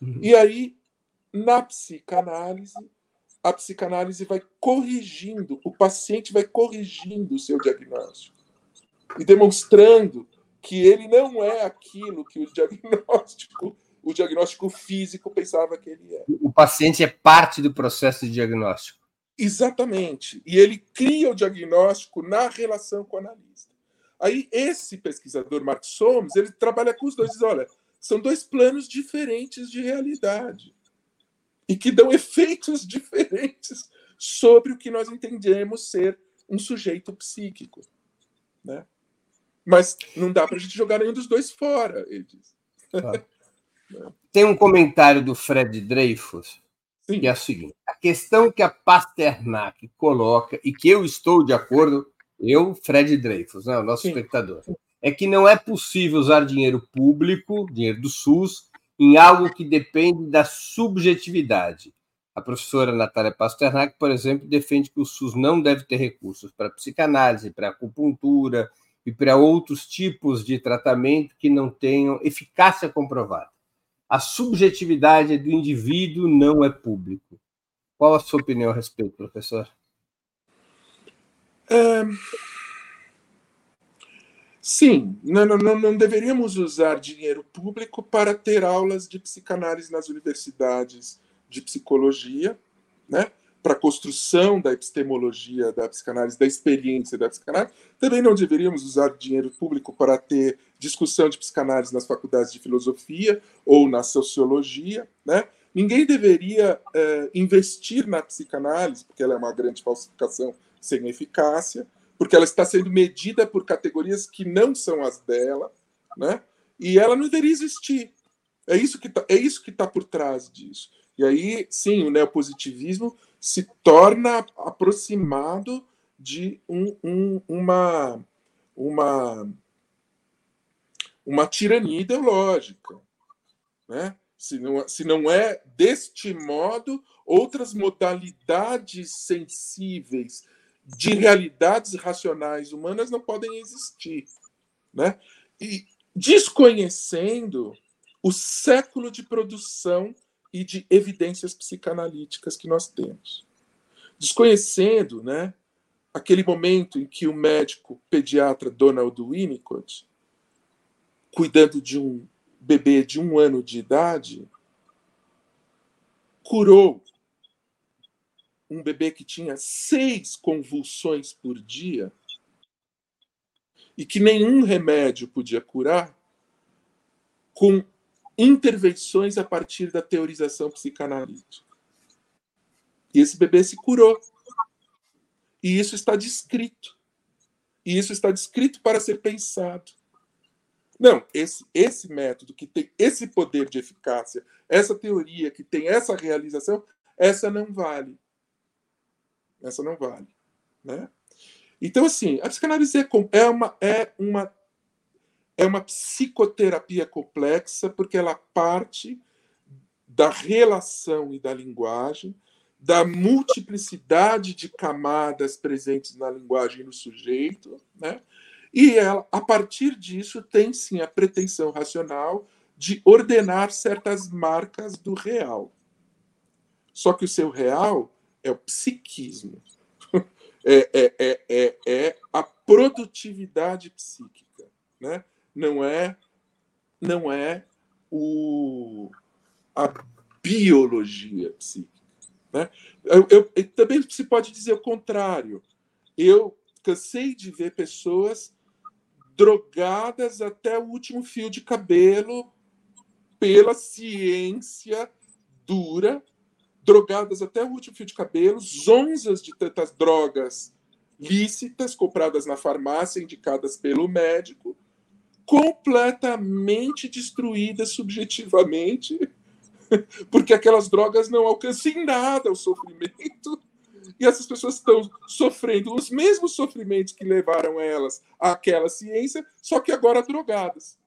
Speaker 2: Uhum. E aí, na psicanálise, a psicanálise vai corrigindo, o paciente vai corrigindo o seu diagnóstico e demonstrando que ele não é aquilo que o diagnóstico, o diagnóstico físico pensava que ele é.
Speaker 1: O paciente é parte do processo de diagnóstico.
Speaker 2: Exatamente. E ele cria o diagnóstico na relação com o analista. Aí, esse pesquisador, Mark Soames, ele trabalha com os dois. Diz, olha, são dois planos diferentes de realidade e que dão efeitos diferentes sobre o que nós entendemos ser um sujeito psíquico. Né? Mas não dá para a gente jogar nenhum dos dois fora, ele diz. Ah.
Speaker 1: Tem um comentário do Fred Dreyfus, Sim. que é o seguinte: a questão que a Pasternak coloca, e que eu estou de acordo, eu, Fred Dreyfus, né, o nosso Sim. espectador, é que não é possível usar dinheiro público, dinheiro do SUS, em algo que depende da subjetividade. A professora Natália Pasternak, por exemplo, defende que o SUS não deve ter recursos para psicanálise, para acupuntura e para outros tipos de tratamento que não tenham eficácia comprovada. A subjetividade do indivíduo não é público. Qual a sua opinião a respeito, professor?
Speaker 2: É... Sim, não, não, não deveríamos usar dinheiro público para ter aulas de psicanálise nas universidades de psicologia, né? para a construção da epistemologia da psicanálise, da experiência da psicanálise. Também não deveríamos usar dinheiro público para ter discussão de psicanálise nas faculdades de filosofia ou na sociologia. Né? Ninguém deveria é, investir na psicanálise, porque ela é uma grande falsificação sem eficácia, porque ela está sendo medida por categorias que não são as dela, né? e ela não deveria existir. É isso que está é tá por trás disso. E aí, sim, o neopositivismo se torna aproximado de um, um, uma, uma, uma tirania ideológica. Né? Se, não, se não é deste modo, outras modalidades sensíveis de realidades racionais humanas não podem existir. Né? E desconhecendo o século de produção e de evidências psicanalíticas que nós temos. Desconhecendo né, aquele momento em que o médico pediatra Donald Winnicott, cuidando de um bebê de um ano de idade, curou um bebê que tinha seis convulsões por dia e que nenhum remédio podia curar, com intervenções a partir da teorização psicanalítica. E esse bebê se curou. E isso está descrito. E isso está descrito para ser pensado. Não, esse, esse método que tem esse poder de eficácia, essa teoria que tem essa realização, essa não vale. Essa não vale. Né? Então, assim, a psicanálise é, é uma, é uma é uma psicoterapia complexa, porque ela parte da relação e da linguagem, da multiplicidade de camadas presentes na linguagem do sujeito, né? E ela, a partir disso, tem sim a pretensão racional de ordenar certas marcas do real. Só que o seu real é o psiquismo, é, é, é, é, é a produtividade psíquica. Né? não é não é o, a biologia psíquica. Né? Eu, eu, também se pode dizer o contrário. Eu cansei de ver pessoas drogadas até o último fio de cabelo pela ciência dura, drogadas até o último fio de cabelo, zonzas de tantas drogas lícitas compradas na farmácia, indicadas pelo médico, completamente destruída subjetivamente, porque aquelas drogas não alcançam em nada o sofrimento. E essas pessoas estão sofrendo os mesmos sofrimentos que levaram elas àquela ciência, só que agora drogadas.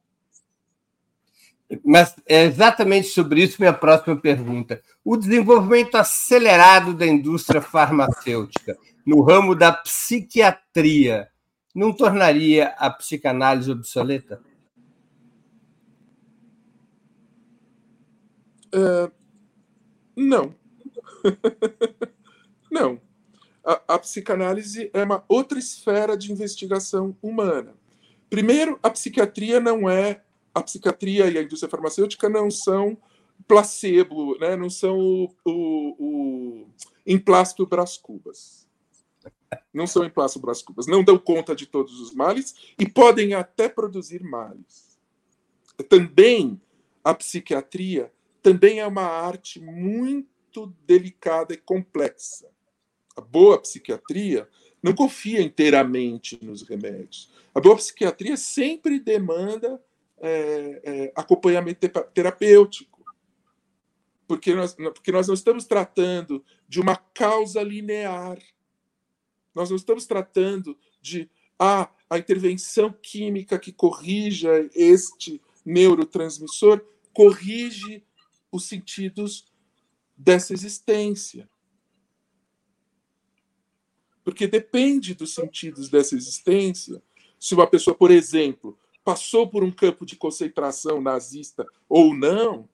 Speaker 1: Mas é exatamente sobre isso minha próxima pergunta. O desenvolvimento acelerado da indústria farmacêutica no ramo da psiquiatria não tornaria a psicanálise obsoleta?
Speaker 2: Uh, não. não. A, a, psicanálise é uma outra esfera de investigação humana. Primeiro, a psiquiatria não é. A psiquiatria e a indústria farmacêutica não são placebo, né? não são o, o, o emplasto Brás Cubas não são emplaçam Brás Cubas, não dão conta de todos os males e podem até produzir males. Também a psiquiatria também é uma arte muito delicada e complexa. A boa psiquiatria não confia inteiramente nos remédios. A boa psiquiatria sempre demanda é, é, acompanhamento terapêutico. Porque nós, porque nós não estamos tratando de uma causa linear. Nós não estamos tratando de ah, a intervenção química que corrija este neurotransmissor corrige os sentidos dessa existência. Porque depende dos sentidos dessa existência. Se uma pessoa, por exemplo, passou por um campo de concentração nazista ou não.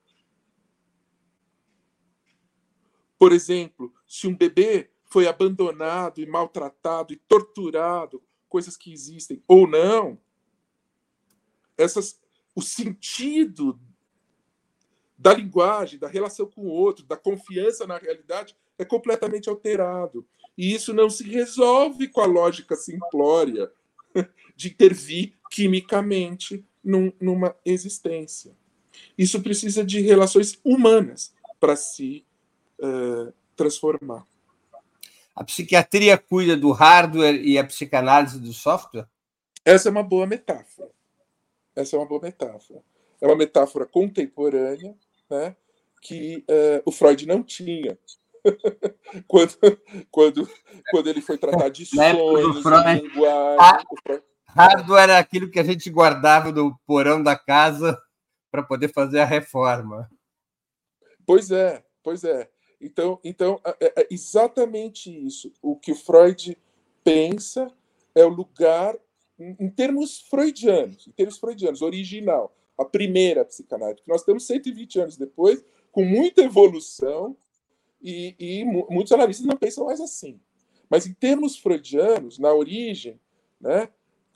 Speaker 2: Por exemplo, se um bebê foi abandonado e maltratado e torturado, coisas que existem ou não, essas, o sentido da linguagem, da relação com o outro, da confiança na realidade é completamente alterado. E isso não se resolve com a lógica simplória de intervir quimicamente num, numa existência. Isso precisa de relações humanas para se uh, transformar.
Speaker 1: A psiquiatria cuida do hardware e a psicanálise do software?
Speaker 2: Essa é uma boa metáfora. Essa é uma boa metáfora. É uma metáfora contemporânea, né, que uh, o Freud não tinha. quando, quando, quando ele foi tratar de sonhos, Freud, linguagem.
Speaker 1: Freud... Hardware era aquilo que a gente guardava no porão da casa para poder fazer a reforma.
Speaker 2: Pois é, pois é. Então, então é, é exatamente isso. O que o Freud pensa é o lugar, em termos freudianos, em termos freudianos, original, a primeira psicanálise. Nós temos 120 anos depois, com muita evolução, e, e muitos analistas não pensam mais assim. Mas em termos freudianos, na origem, né,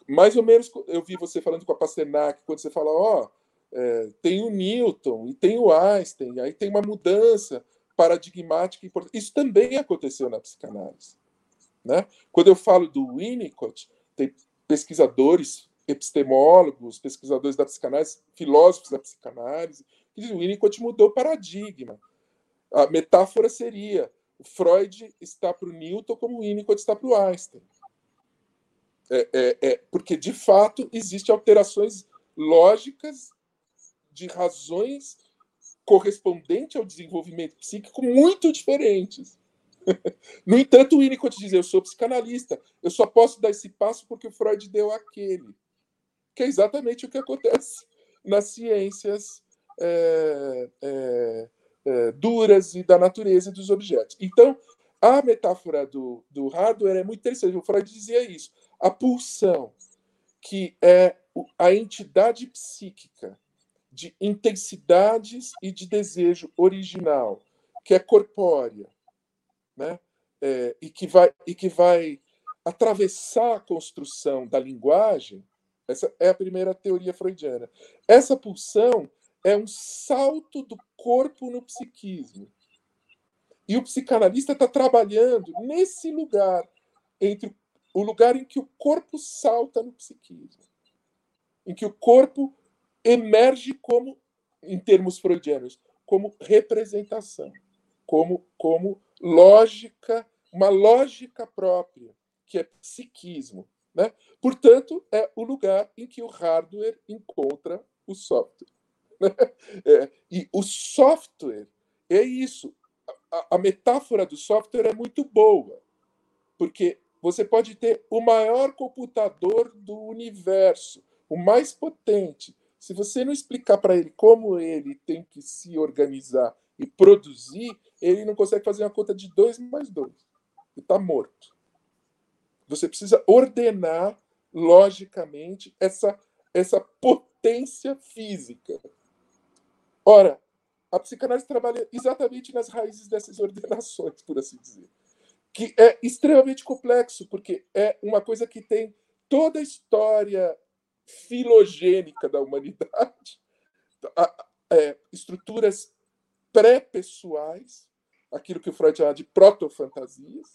Speaker 2: mais ou menos, eu vi você falando com a Pasternak, quando você fala, ó, é, tem o Newton e tem o Einstein, aí tem uma mudança paradigmática importante. Isso também aconteceu na psicanálise. Né? Quando eu falo do Winnicott, tem pesquisadores, epistemólogos, pesquisadores da psicanálise, filósofos da psicanálise, que dizem o Winnicott mudou o paradigma. A metáfora seria Freud está para o Newton como Winnicott está para o Einstein. É, é, é, porque, de fato, existem alterações lógicas de razões correspondentes ao desenvolvimento psíquico muito diferentes. No entanto, o Winnicott diz: Eu sou psicanalista, eu só posso dar esse passo porque o Freud deu aquele. Que é exatamente o que acontece nas ciências é, é, é, duras e da natureza dos objetos. Então, a metáfora do, do hardware é muito interessante. O Freud dizia isso. A pulsão, que é a entidade psíquica de intensidades e de desejo original, que é corpórea, né? É, e, que vai, e que vai atravessar a construção da linguagem, essa é a primeira teoria freudiana. Essa pulsão é um salto do corpo no psiquismo. E o psicanalista está trabalhando nesse lugar, entre o lugar em que o corpo salta no psiquismo, em que o corpo emerge como, em termos freudianos, como representação, como, como lógica, uma lógica própria, que é psiquismo. Né? Portanto, é o lugar em que o hardware encontra o software. É, e o software é isso. A, a metáfora do software é muito boa, porque você pode ter o maior computador do universo, o mais potente. Se você não explicar para ele como ele tem que se organizar e produzir, ele não consegue fazer uma conta de 2 mais 2. Ele está morto. Você precisa ordenar logicamente essa, essa potência física. Ora, a psicanálise trabalha exatamente nas raízes dessas ordenações, por assim dizer que é extremamente complexo, porque é uma coisa que tem toda a história filogênica da humanidade, é, estruturas pré-pessoais, aquilo que o Freud chama de protofantasias,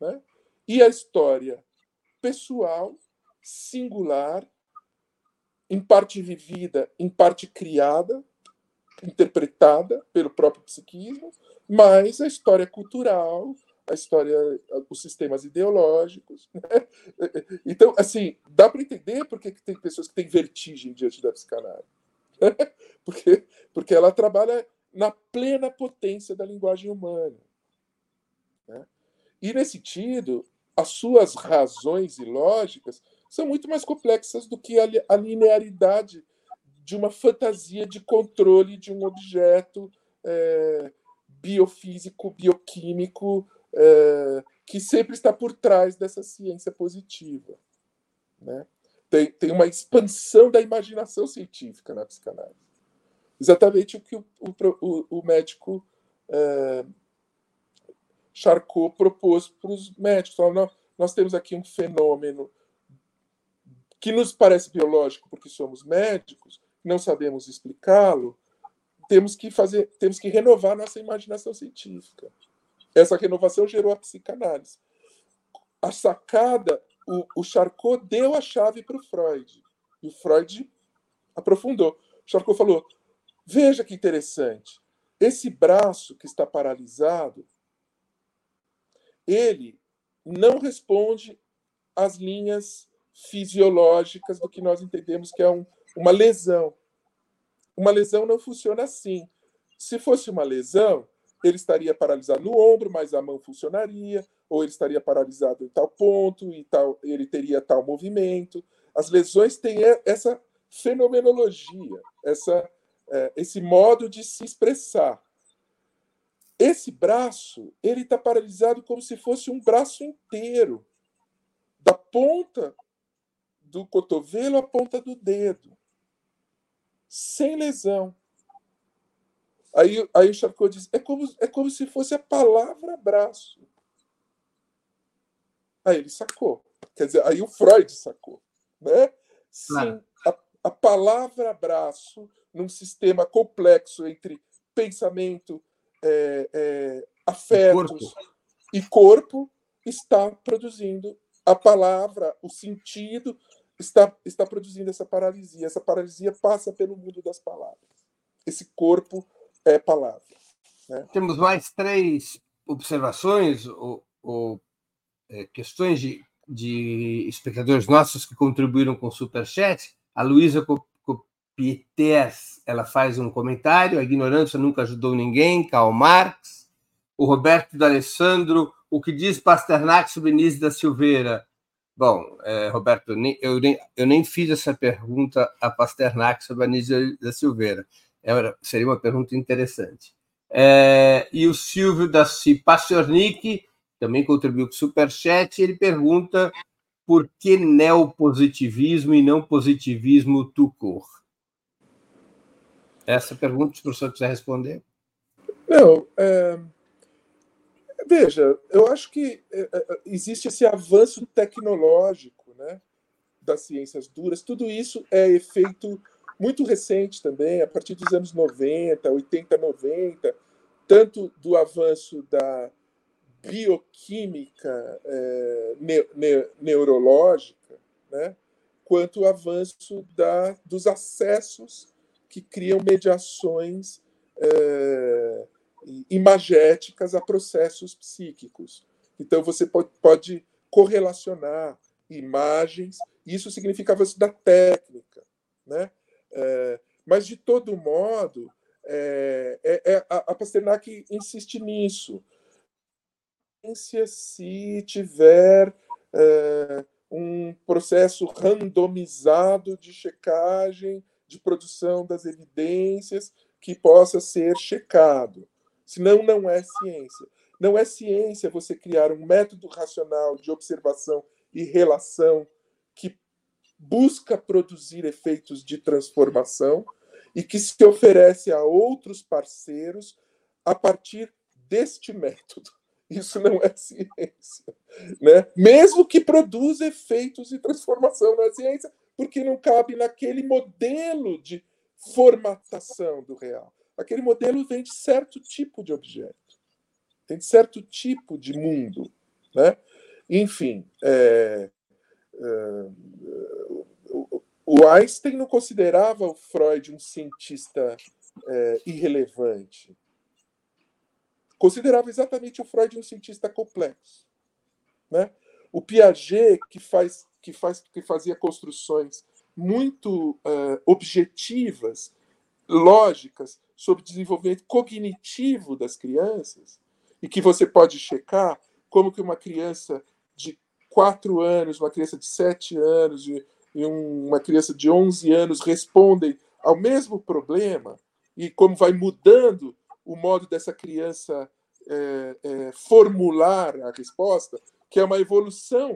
Speaker 2: né? e a história pessoal, singular, em parte vivida, em parte criada, interpretada pelo próprio psiquismo, mas a história cultural, a história, os sistemas ideológicos. Né? Então, assim, dá para entender por que tem pessoas que têm vertigem diante da psicanálise. Porque, porque ela trabalha na plena potência da linguagem humana. Né? E, nesse sentido, as suas razões e lógicas são muito mais complexas do que a linearidade de uma fantasia de controle de um objeto é, biofísico, bioquímico, é, que sempre está por trás dessa ciência positiva. Né? Tem, tem uma expansão da imaginação científica na psicanálise. Exatamente o que o, o, o médico é, Charcot propôs para os médicos. Nós, nós temos aqui um fenômeno que nos parece biológico porque somos médicos, não sabemos explicá-lo, temos que fazer, temos que renovar nossa imaginação científica. Essa renovação gerou a psicanálise. A sacada, o, o Charcot deu a chave para o Freud. E o Freud aprofundou. O Charcot falou: veja que interessante. Esse braço que está paralisado, ele não responde às linhas fisiológicas do que nós entendemos que é um, uma lesão. Uma lesão não funciona assim. Se fosse uma lesão, ele estaria paralisado no ombro, mas a mão funcionaria, ou ele estaria paralisado em tal ponto e tal, ele teria tal movimento. As lesões têm essa fenomenologia, essa, é, esse modo de se expressar. Esse braço, ele está paralisado como se fosse um braço inteiro, da ponta do cotovelo à ponta do dedo, sem lesão. Aí, aí o Charcot diz: é como, é como se fosse a palavra braço. Aí ele sacou. Quer dizer, aí o Freud sacou. Né? Sim, claro. a, a palavra braço, num sistema complexo entre pensamento, é, é, afetos corpo. e corpo, está produzindo a palavra, o sentido, está, está produzindo essa paralisia. Essa paralisia passa pelo mundo das palavras. Esse corpo é palavra. Né?
Speaker 1: Temos mais três observações ou, ou é, questões de, de espectadores nossos que contribuíram com o Superchat. A Luísa Copietes, ela faz um comentário, a ignorância nunca ajudou ninguém, Karl Marx. O Roberto D'Alessandro, o que diz Pasternak sobre Nise da Silveira? Bom, é, Roberto, eu nem, eu nem fiz essa pergunta a Pasternak sobre a Nise da Silveira. Era, seria uma pergunta interessante. É, e o Silvio da Pasternik também contribuiu com o Superchat, ele pergunta por que neopositivismo e não positivismo tucor? Essa pergunta, se o professor quiser responder.
Speaker 2: Não, é... veja, eu acho que é, é, existe esse avanço tecnológico né, das ciências duras, tudo isso é efeito muito recente também, a partir dos anos 90, 80, 90, tanto do avanço da bioquímica é, ne, ne, neurológica, né, quanto o avanço da, dos acessos que criam mediações é, imagéticas a processos psíquicos. Então, você pode, correlacionar imagens, isso significa avanço da técnica. Né? É, mas, de todo modo, é, é, é a, a Pasternak insiste nisso. Se tiver é, um processo randomizado de checagem, de produção das evidências que possa ser checado. Senão, não é ciência. Não é ciência você criar um método racional de observação e relação busca produzir efeitos de transformação e que se oferece a outros parceiros a partir deste método. Isso não é ciência. Né? Mesmo que produza efeitos de transformação na ciência, porque não cabe naquele modelo de formatação do real. Aquele modelo vem de certo tipo de objeto, tem de certo tipo de mundo. Né? Enfim, é, o Einstein não considerava o Freud um cientista é, irrelevante. considerava exatamente o Freud um cientista complexo. Né? O Piaget, que, faz, que, faz, que fazia construções muito uh, objetivas, lógicas, sobre o desenvolvimento cognitivo das crianças, e que você pode checar como que uma criança de 4 anos, uma criança de 7 anos e, uma criança de 11 anos respondem ao mesmo problema, e como vai mudando o modo dessa criança é, é, formular a resposta, que é uma evolução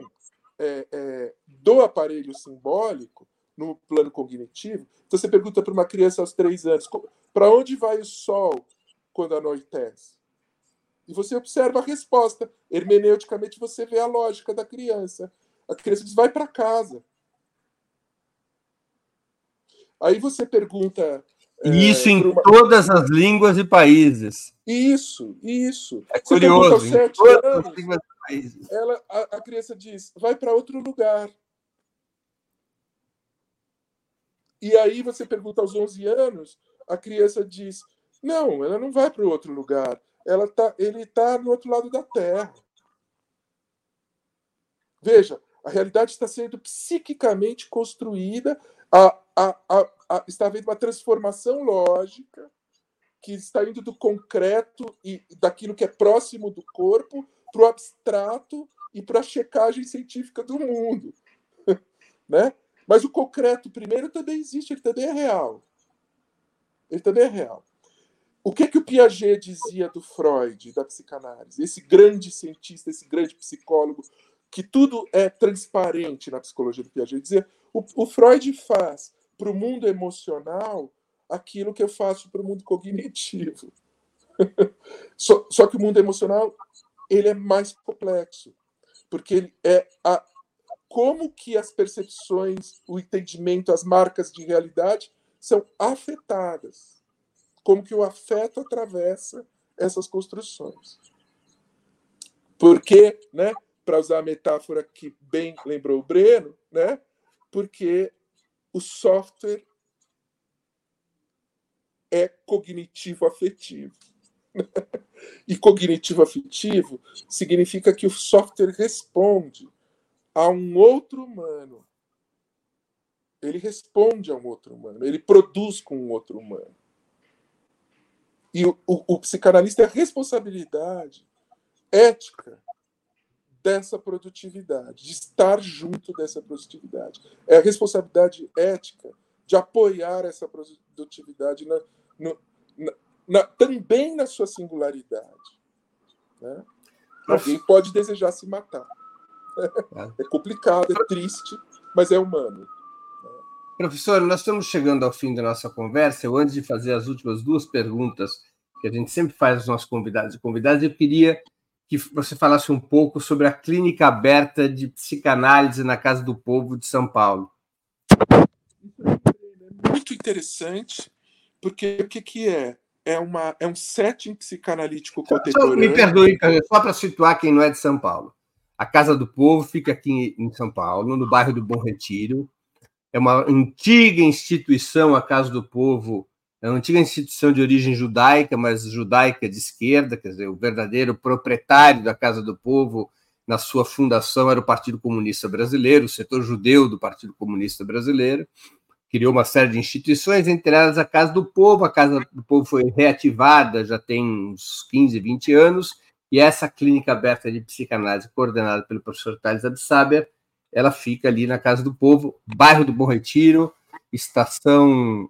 Speaker 2: é, é, do aparelho simbólico no plano cognitivo. Então, você pergunta para uma criança aos três anos: para onde vai o sol quando anoitece? E você observa a resposta. Hermeneuticamente, você vê a lógica da criança. A criança diz: vai para casa. Aí você pergunta.
Speaker 1: Isso é, em uma... todas as línguas e países.
Speaker 2: Isso, isso.
Speaker 1: É você curioso. Em todas anos, as línguas e
Speaker 2: países. Ela, a, a criança diz: vai para outro lugar. E aí você pergunta aos 11 anos, a criança diz: não, ela não vai para outro lugar. Ela tá, ele está no outro lado da Terra. Veja, a realidade está sendo psiquicamente construída, a, a, a, está havendo uma transformação lógica que está indo do concreto e daquilo que é próximo do corpo para o abstrato e para a checagem científica do mundo. né? Mas o concreto, primeiro, também existe, ele também é real. Ele também é real. O que, que o Piaget dizia do Freud, da psicanálise? Esse grande cientista, esse grande psicólogo, que tudo é transparente na psicologia do Piaget. Dizia, o, o Freud faz para o mundo emocional aquilo que eu faço para o mundo cognitivo. só, só que o mundo emocional ele é mais complexo, porque ele é a, como que as percepções, o entendimento, as marcas de realidade são afetadas. Como que o afeto atravessa essas construções. Porque, né, para usar a metáfora que bem lembrou o Breno, né, porque o software é cognitivo afetivo. e cognitivo afetivo significa que o software responde a um outro humano. Ele responde a um outro humano, ele produz com um outro humano. E o, o, o psicanalista é a responsabilidade ética dessa produtividade, de estar junto dessa produtividade. É a responsabilidade ética de apoiar essa produtividade na, no, na, na, também na sua singularidade. Né? Alguém pode desejar se matar. É. é complicado, é triste, mas é humano.
Speaker 1: Professor, nós estamos chegando ao fim da nossa conversa. Eu, antes de fazer as últimas duas perguntas que a gente sempre faz aos nossos convidados e convidadas, eu queria que você falasse um pouco sobre a clínica aberta de psicanálise na Casa do Povo de São Paulo.
Speaker 2: Muito interessante, porque o que, que é? É, uma, é um setting psicanalítico contemporâneo.
Speaker 1: me perdoe, só para situar quem não é de São Paulo. A Casa do Povo fica aqui em São Paulo, no bairro do Bom Retiro. É uma antiga instituição, a Casa do Povo, é uma antiga instituição de origem judaica, mas judaica de esquerda, quer dizer, o verdadeiro proprietário da Casa do Povo na sua fundação era o Partido Comunista Brasileiro, o setor judeu do Partido Comunista Brasileiro. Criou uma série de instituições, entre elas a Casa do Povo. A Casa do Povo foi reativada já tem uns 15, 20 anos, e essa clínica aberta de psicanálise, coordenada pelo professor Thales Absaber, ela fica ali na Casa do Povo, bairro do Bom Retiro, estação.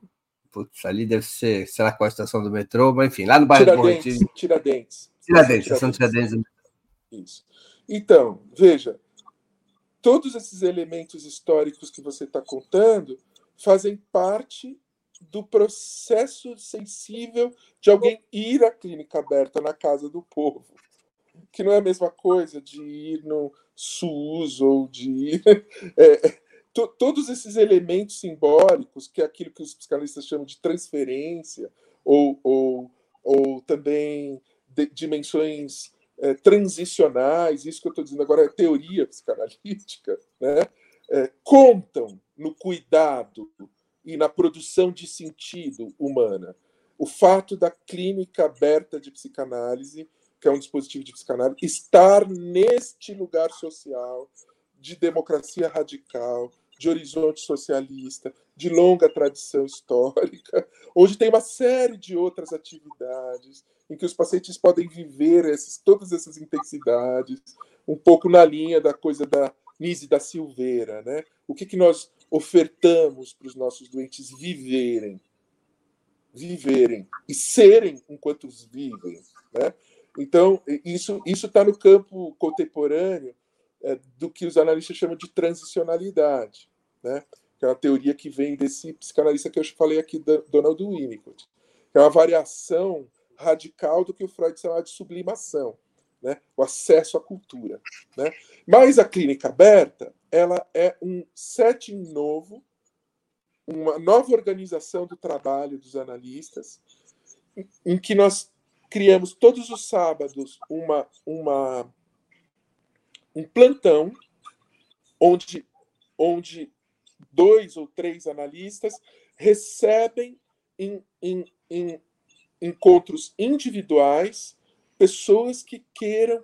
Speaker 1: Putz, ali deve ser, sei lá qual é a estação do metrô, mas enfim, lá no bairro
Speaker 2: Tiradentes,
Speaker 1: do Bom Retiro.
Speaker 2: Tiradentes.
Speaker 1: Tiradentes, estação Tiradentes.
Speaker 2: Isso. Então, veja, todos esses elementos históricos que você está contando fazem parte do processo sensível de alguém ir à clínica aberta na casa do povo que não é a mesma coisa de ir no SUS ou de. É, to, todos esses elementos simbólicos, que é aquilo que os psicanalistas chamam de transferência, ou, ou, ou também dimensões é, transicionais, isso que eu estou dizendo agora é teoria psicanalítica, né? É, contam no cuidado e na produção de sentido humana. O fato da clínica aberta de psicanálise que é um dispositivo de psicanálise, estar neste lugar social de democracia radical, de horizonte socialista, de longa tradição histórica, onde tem uma série de outras atividades em que os pacientes podem viver esses, todas essas intensidades, um pouco na linha da coisa da Nise da Silveira, né? O que, que nós ofertamos para os nossos doentes viverem, viverem e serem enquanto vivem, né? Então isso está no campo contemporâneo é, do que os analistas chamam de transicionalidade, né? Que é uma teoria que vem desse psicanalista que eu falei aqui, Donald Winnicott, que é uma variação radical do que o Freud chamava de sublimação né? o acesso à cultura. Né? Mas a clínica aberta ela é um setting novo, uma nova organização do trabalho dos analistas, em que nós criamos todos os sábados uma, uma, um plantão onde, onde dois ou três analistas recebem em, em, em encontros individuais pessoas que queiram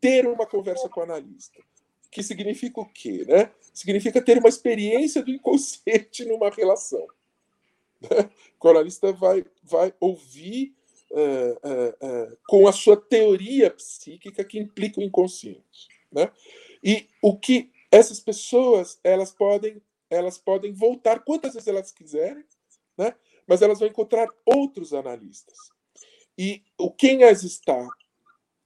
Speaker 2: ter uma conversa com o analista. Que significa o quê? Né? Significa ter uma experiência do inconsciente numa relação. Né? O analista vai, vai ouvir uh, uh, uh, com a sua teoria psíquica que implica o inconsciente. Né? E o que essas pessoas elas podem elas podem voltar quantas vezes elas quiserem, né? mas elas vão encontrar outros analistas. E o quem as está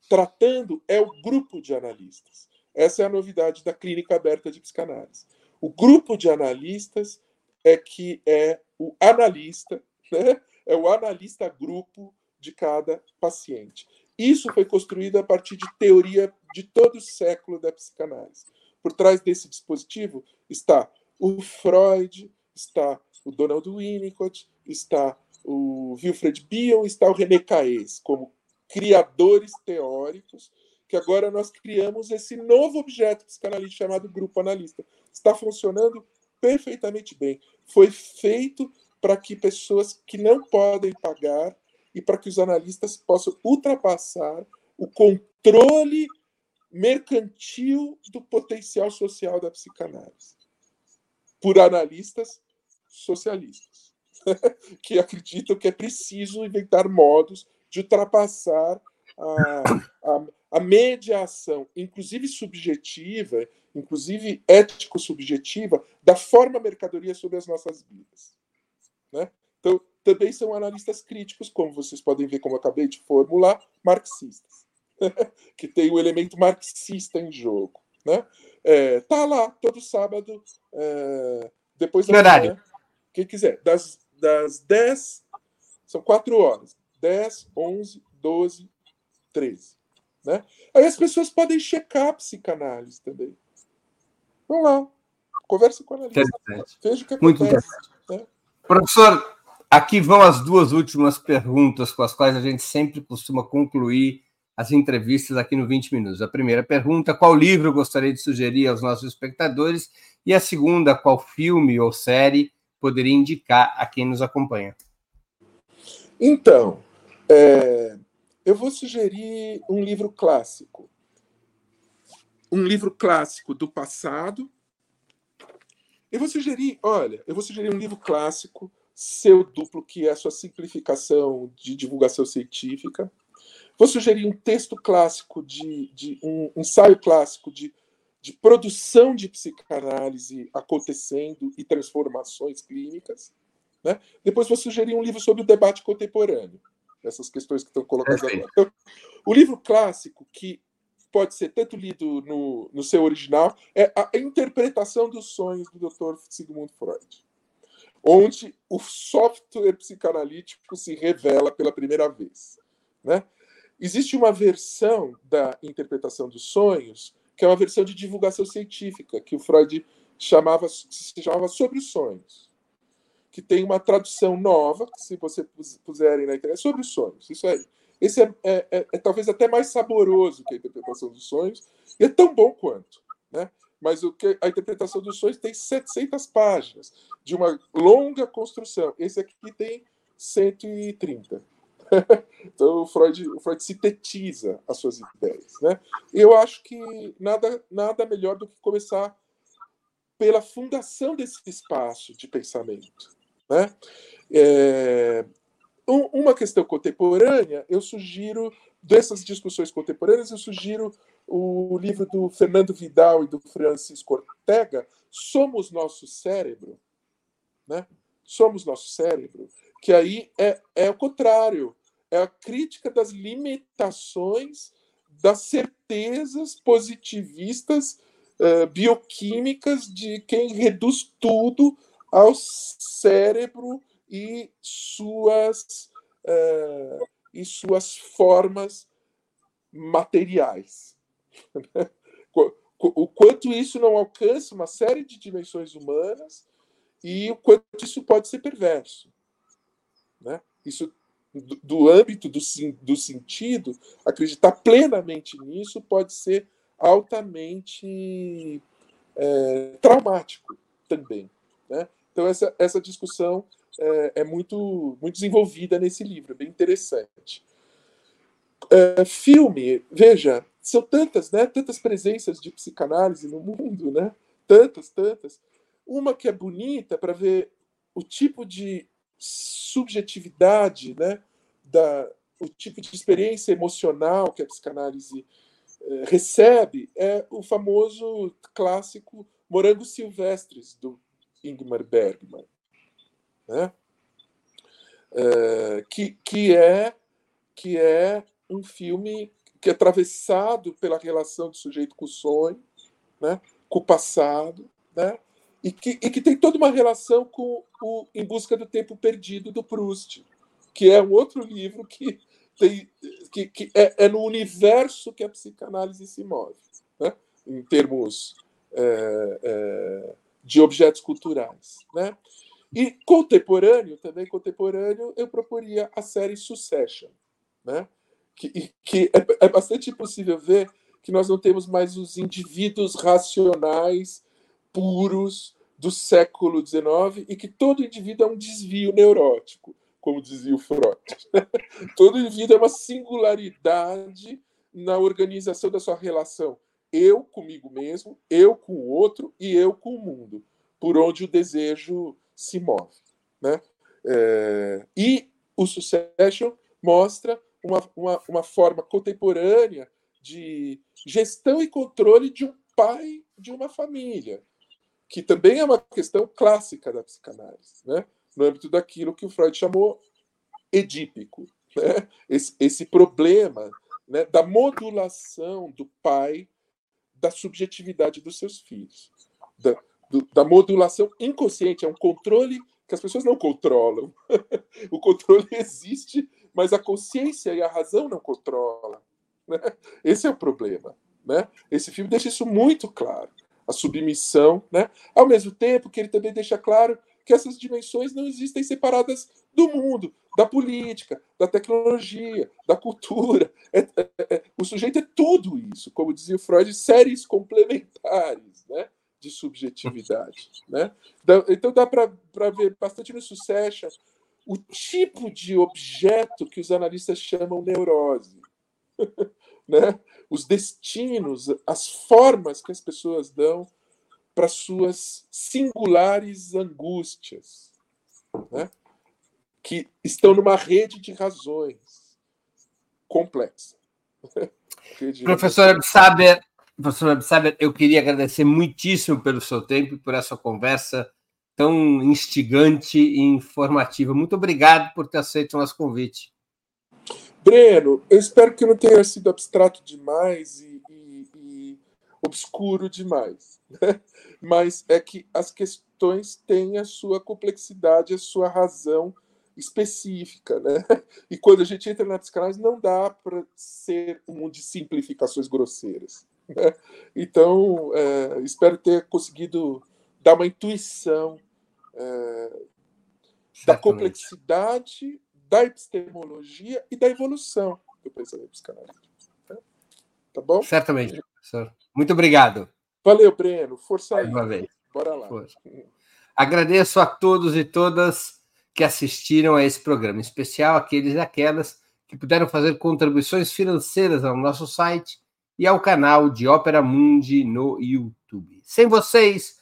Speaker 2: tratando é o grupo de analistas. Essa é a novidade da clínica aberta de psicanálise. O grupo de analistas é que é o analista, né? é o analista grupo de cada paciente. Isso foi construído a partir de teoria de todo o século da psicanálise. Por trás desse dispositivo está o Freud, está o Donald Winnicott, está o Wilfred Bion, está o René Caes, como criadores teóricos, que agora nós criamos esse novo objeto psicanalítico chamado grupo analista. Está funcionando perfeitamente bem. Foi feito para que pessoas que não podem pagar e para que os analistas possam ultrapassar o controle mercantil do potencial social da psicanálise por analistas socialistas. que acreditam que é preciso inventar modos de ultrapassar a, a, a mediação, inclusive subjetiva, inclusive ético-subjetiva, da forma mercadoria sobre as nossas vidas. Né? Também são analistas críticos, como vocês podem ver, como eu acabei de formular, marxistas, que tem o elemento marxista em jogo. Né? É, tá lá todo sábado, é, depois da
Speaker 1: Verdade. manhã,
Speaker 2: quem quiser, das das 10, são quatro horas. 10, 11, 12, 13. Né? Aí as pessoas podem checar a psicanálise também. Vão lá, conversa com a analista. Veja o que acontece. Muito interessante.
Speaker 1: Né? Professor, aqui vão as duas últimas perguntas com as quais a gente sempre costuma concluir as entrevistas aqui no 20 Minutos. A primeira pergunta: qual livro gostaria de sugerir aos nossos espectadores? E a segunda, qual filme ou série poderia indicar a quem nos acompanha?
Speaker 2: Então, é, eu vou sugerir um livro clássico. Um livro clássico do passado. Eu vou sugerir, olha, eu vou sugerir um livro clássico, Seu Duplo, que é a sua simplificação de divulgação científica. Vou sugerir um texto clássico, de, de um ensaio clássico de de produção de psicanálise acontecendo e transformações clínicas. Né? Depois vou sugerir um livro sobre o debate contemporâneo, essas questões que estão colocadas agora. Então, o livro clássico, que pode ser tanto lido no, no seu original, é a interpretação dos sonhos do Dr. Sigmund Freud, onde o software psicanalítico se revela pela primeira vez. Né? Existe uma versão da interpretação dos sonhos que é uma versão de divulgação científica, que o Freud chamava, se chamava Sobre os Sonhos, que tem uma tradução nova, que se você puserem na internet, sobre os sonhos, isso aí. Esse é, é, é, é, talvez até mais saboroso que a interpretação dos sonhos, e é tão bom quanto. Né? Mas o que, a interpretação dos sonhos tem 700 páginas, de uma longa construção. Esse aqui tem 130. então o Freud, o Freud sintetiza as suas ideias. Né? Eu acho que nada, nada melhor do que começar pela fundação desse espaço de pensamento. Né? É, uma questão contemporânea, eu sugiro, dessas discussões contemporâneas, eu sugiro o livro do Fernando Vidal e do Francisco Ortega, Somos Nosso Cérebro, né? Somos Nosso Cérebro, que aí é, é o contrário, é a crítica das limitações das certezas positivistas uh, bioquímicas de quem reduz tudo ao cérebro e suas, uh, e suas formas materiais. o quanto isso não alcança uma série de dimensões humanas e o quanto isso pode ser perverso. Né? Isso do, do âmbito do, do sentido, acreditar plenamente nisso pode ser altamente é, traumático também. Né? Então, essa, essa discussão é, é, muito, muito desenvolvida nesse livro, bem interessante. É, filme, veja, são tantas, né, tantas presenças de psicanálise no mundo, né? tantas, tantas. Uma que é bonita para ver o tipo de subjetividade, né, da, o tipo de experiência emocional que a psicanálise eh, recebe é o famoso clássico Morangos Silvestres, do Ingmar Bergman. Né? É, que, que, é, que é um filme que é atravessado pela relação do sujeito com o sonho, né? com o passado, né? e que, e que tem toda uma relação com o Em Busca do Tempo Perdido do Proust, que é um outro livro que tem que, que é, é, no universo que a psicanálise se move, né? em termos é, é, de objetos culturais, né? E contemporâneo, também contemporâneo, eu proporia a série Succession, né? Que, que é, é bastante possível ver que nós não temos mais os indivíduos racionais puros do século XIX e que todo indivíduo é um desvio neurótico, como dizia o Freud. todo indivíduo é uma singularidade na organização da sua relação. Eu comigo mesmo, eu com o outro e eu com o mundo, por onde o desejo se move. Né? É, e o Succession mostra uma, uma, uma forma contemporânea de gestão e controle de um pai de uma família que também é uma questão clássica da psicanálise, né? no âmbito daquilo que o Freud chamou edípico. Né? Esse, esse problema né, da modulação do pai da subjetividade dos seus filhos, da, do, da modulação inconsciente, é um controle que as pessoas não controlam. o controle existe, mas a consciência e a razão não controlam. Né? Esse é o problema. Né? Esse filme deixa isso muito claro a submissão, né? ao mesmo tempo que ele também deixa claro que essas dimensões não existem separadas do mundo, da política, da tecnologia, da cultura. É, é, é, o sujeito é tudo isso, como dizia Freud, séries complementares né? de subjetividade. Né? Então dá para ver bastante no Succession o tipo de objeto que os analistas chamam neurose. né? os destinos, as formas que as pessoas dão para suas singulares angústias, né? que estão numa rede de razões complexa.
Speaker 1: Professor Absaber, professor Absaber, eu queria agradecer muitíssimo pelo seu tempo e por essa conversa tão instigante e informativa. Muito obrigado por ter aceito o nosso convite.
Speaker 2: Breno, eu espero que não tenha sido abstrato demais e, e, e obscuro demais. Né? Mas é que as questões têm a sua complexidade, a sua razão específica. Né? E quando a gente entra na psicanálise, não dá para ser um de simplificações grosseiras. Né? Então, é, espero ter conseguido dar uma intuição é, da complexidade da epistemologia e da evolução do pensamento psicanalítico. Tá? tá bom?
Speaker 1: Certamente, professor. Muito obrigado.
Speaker 2: Valeu, Breno. Força aí.
Speaker 1: Uma vez.
Speaker 2: Bora lá.
Speaker 1: Força. Agradeço a todos e todas que assistiram a esse programa, em especial aqueles e aquelas que puderam fazer contribuições financeiras ao nosso site e ao canal de Ópera Mundi no YouTube. Sem vocês,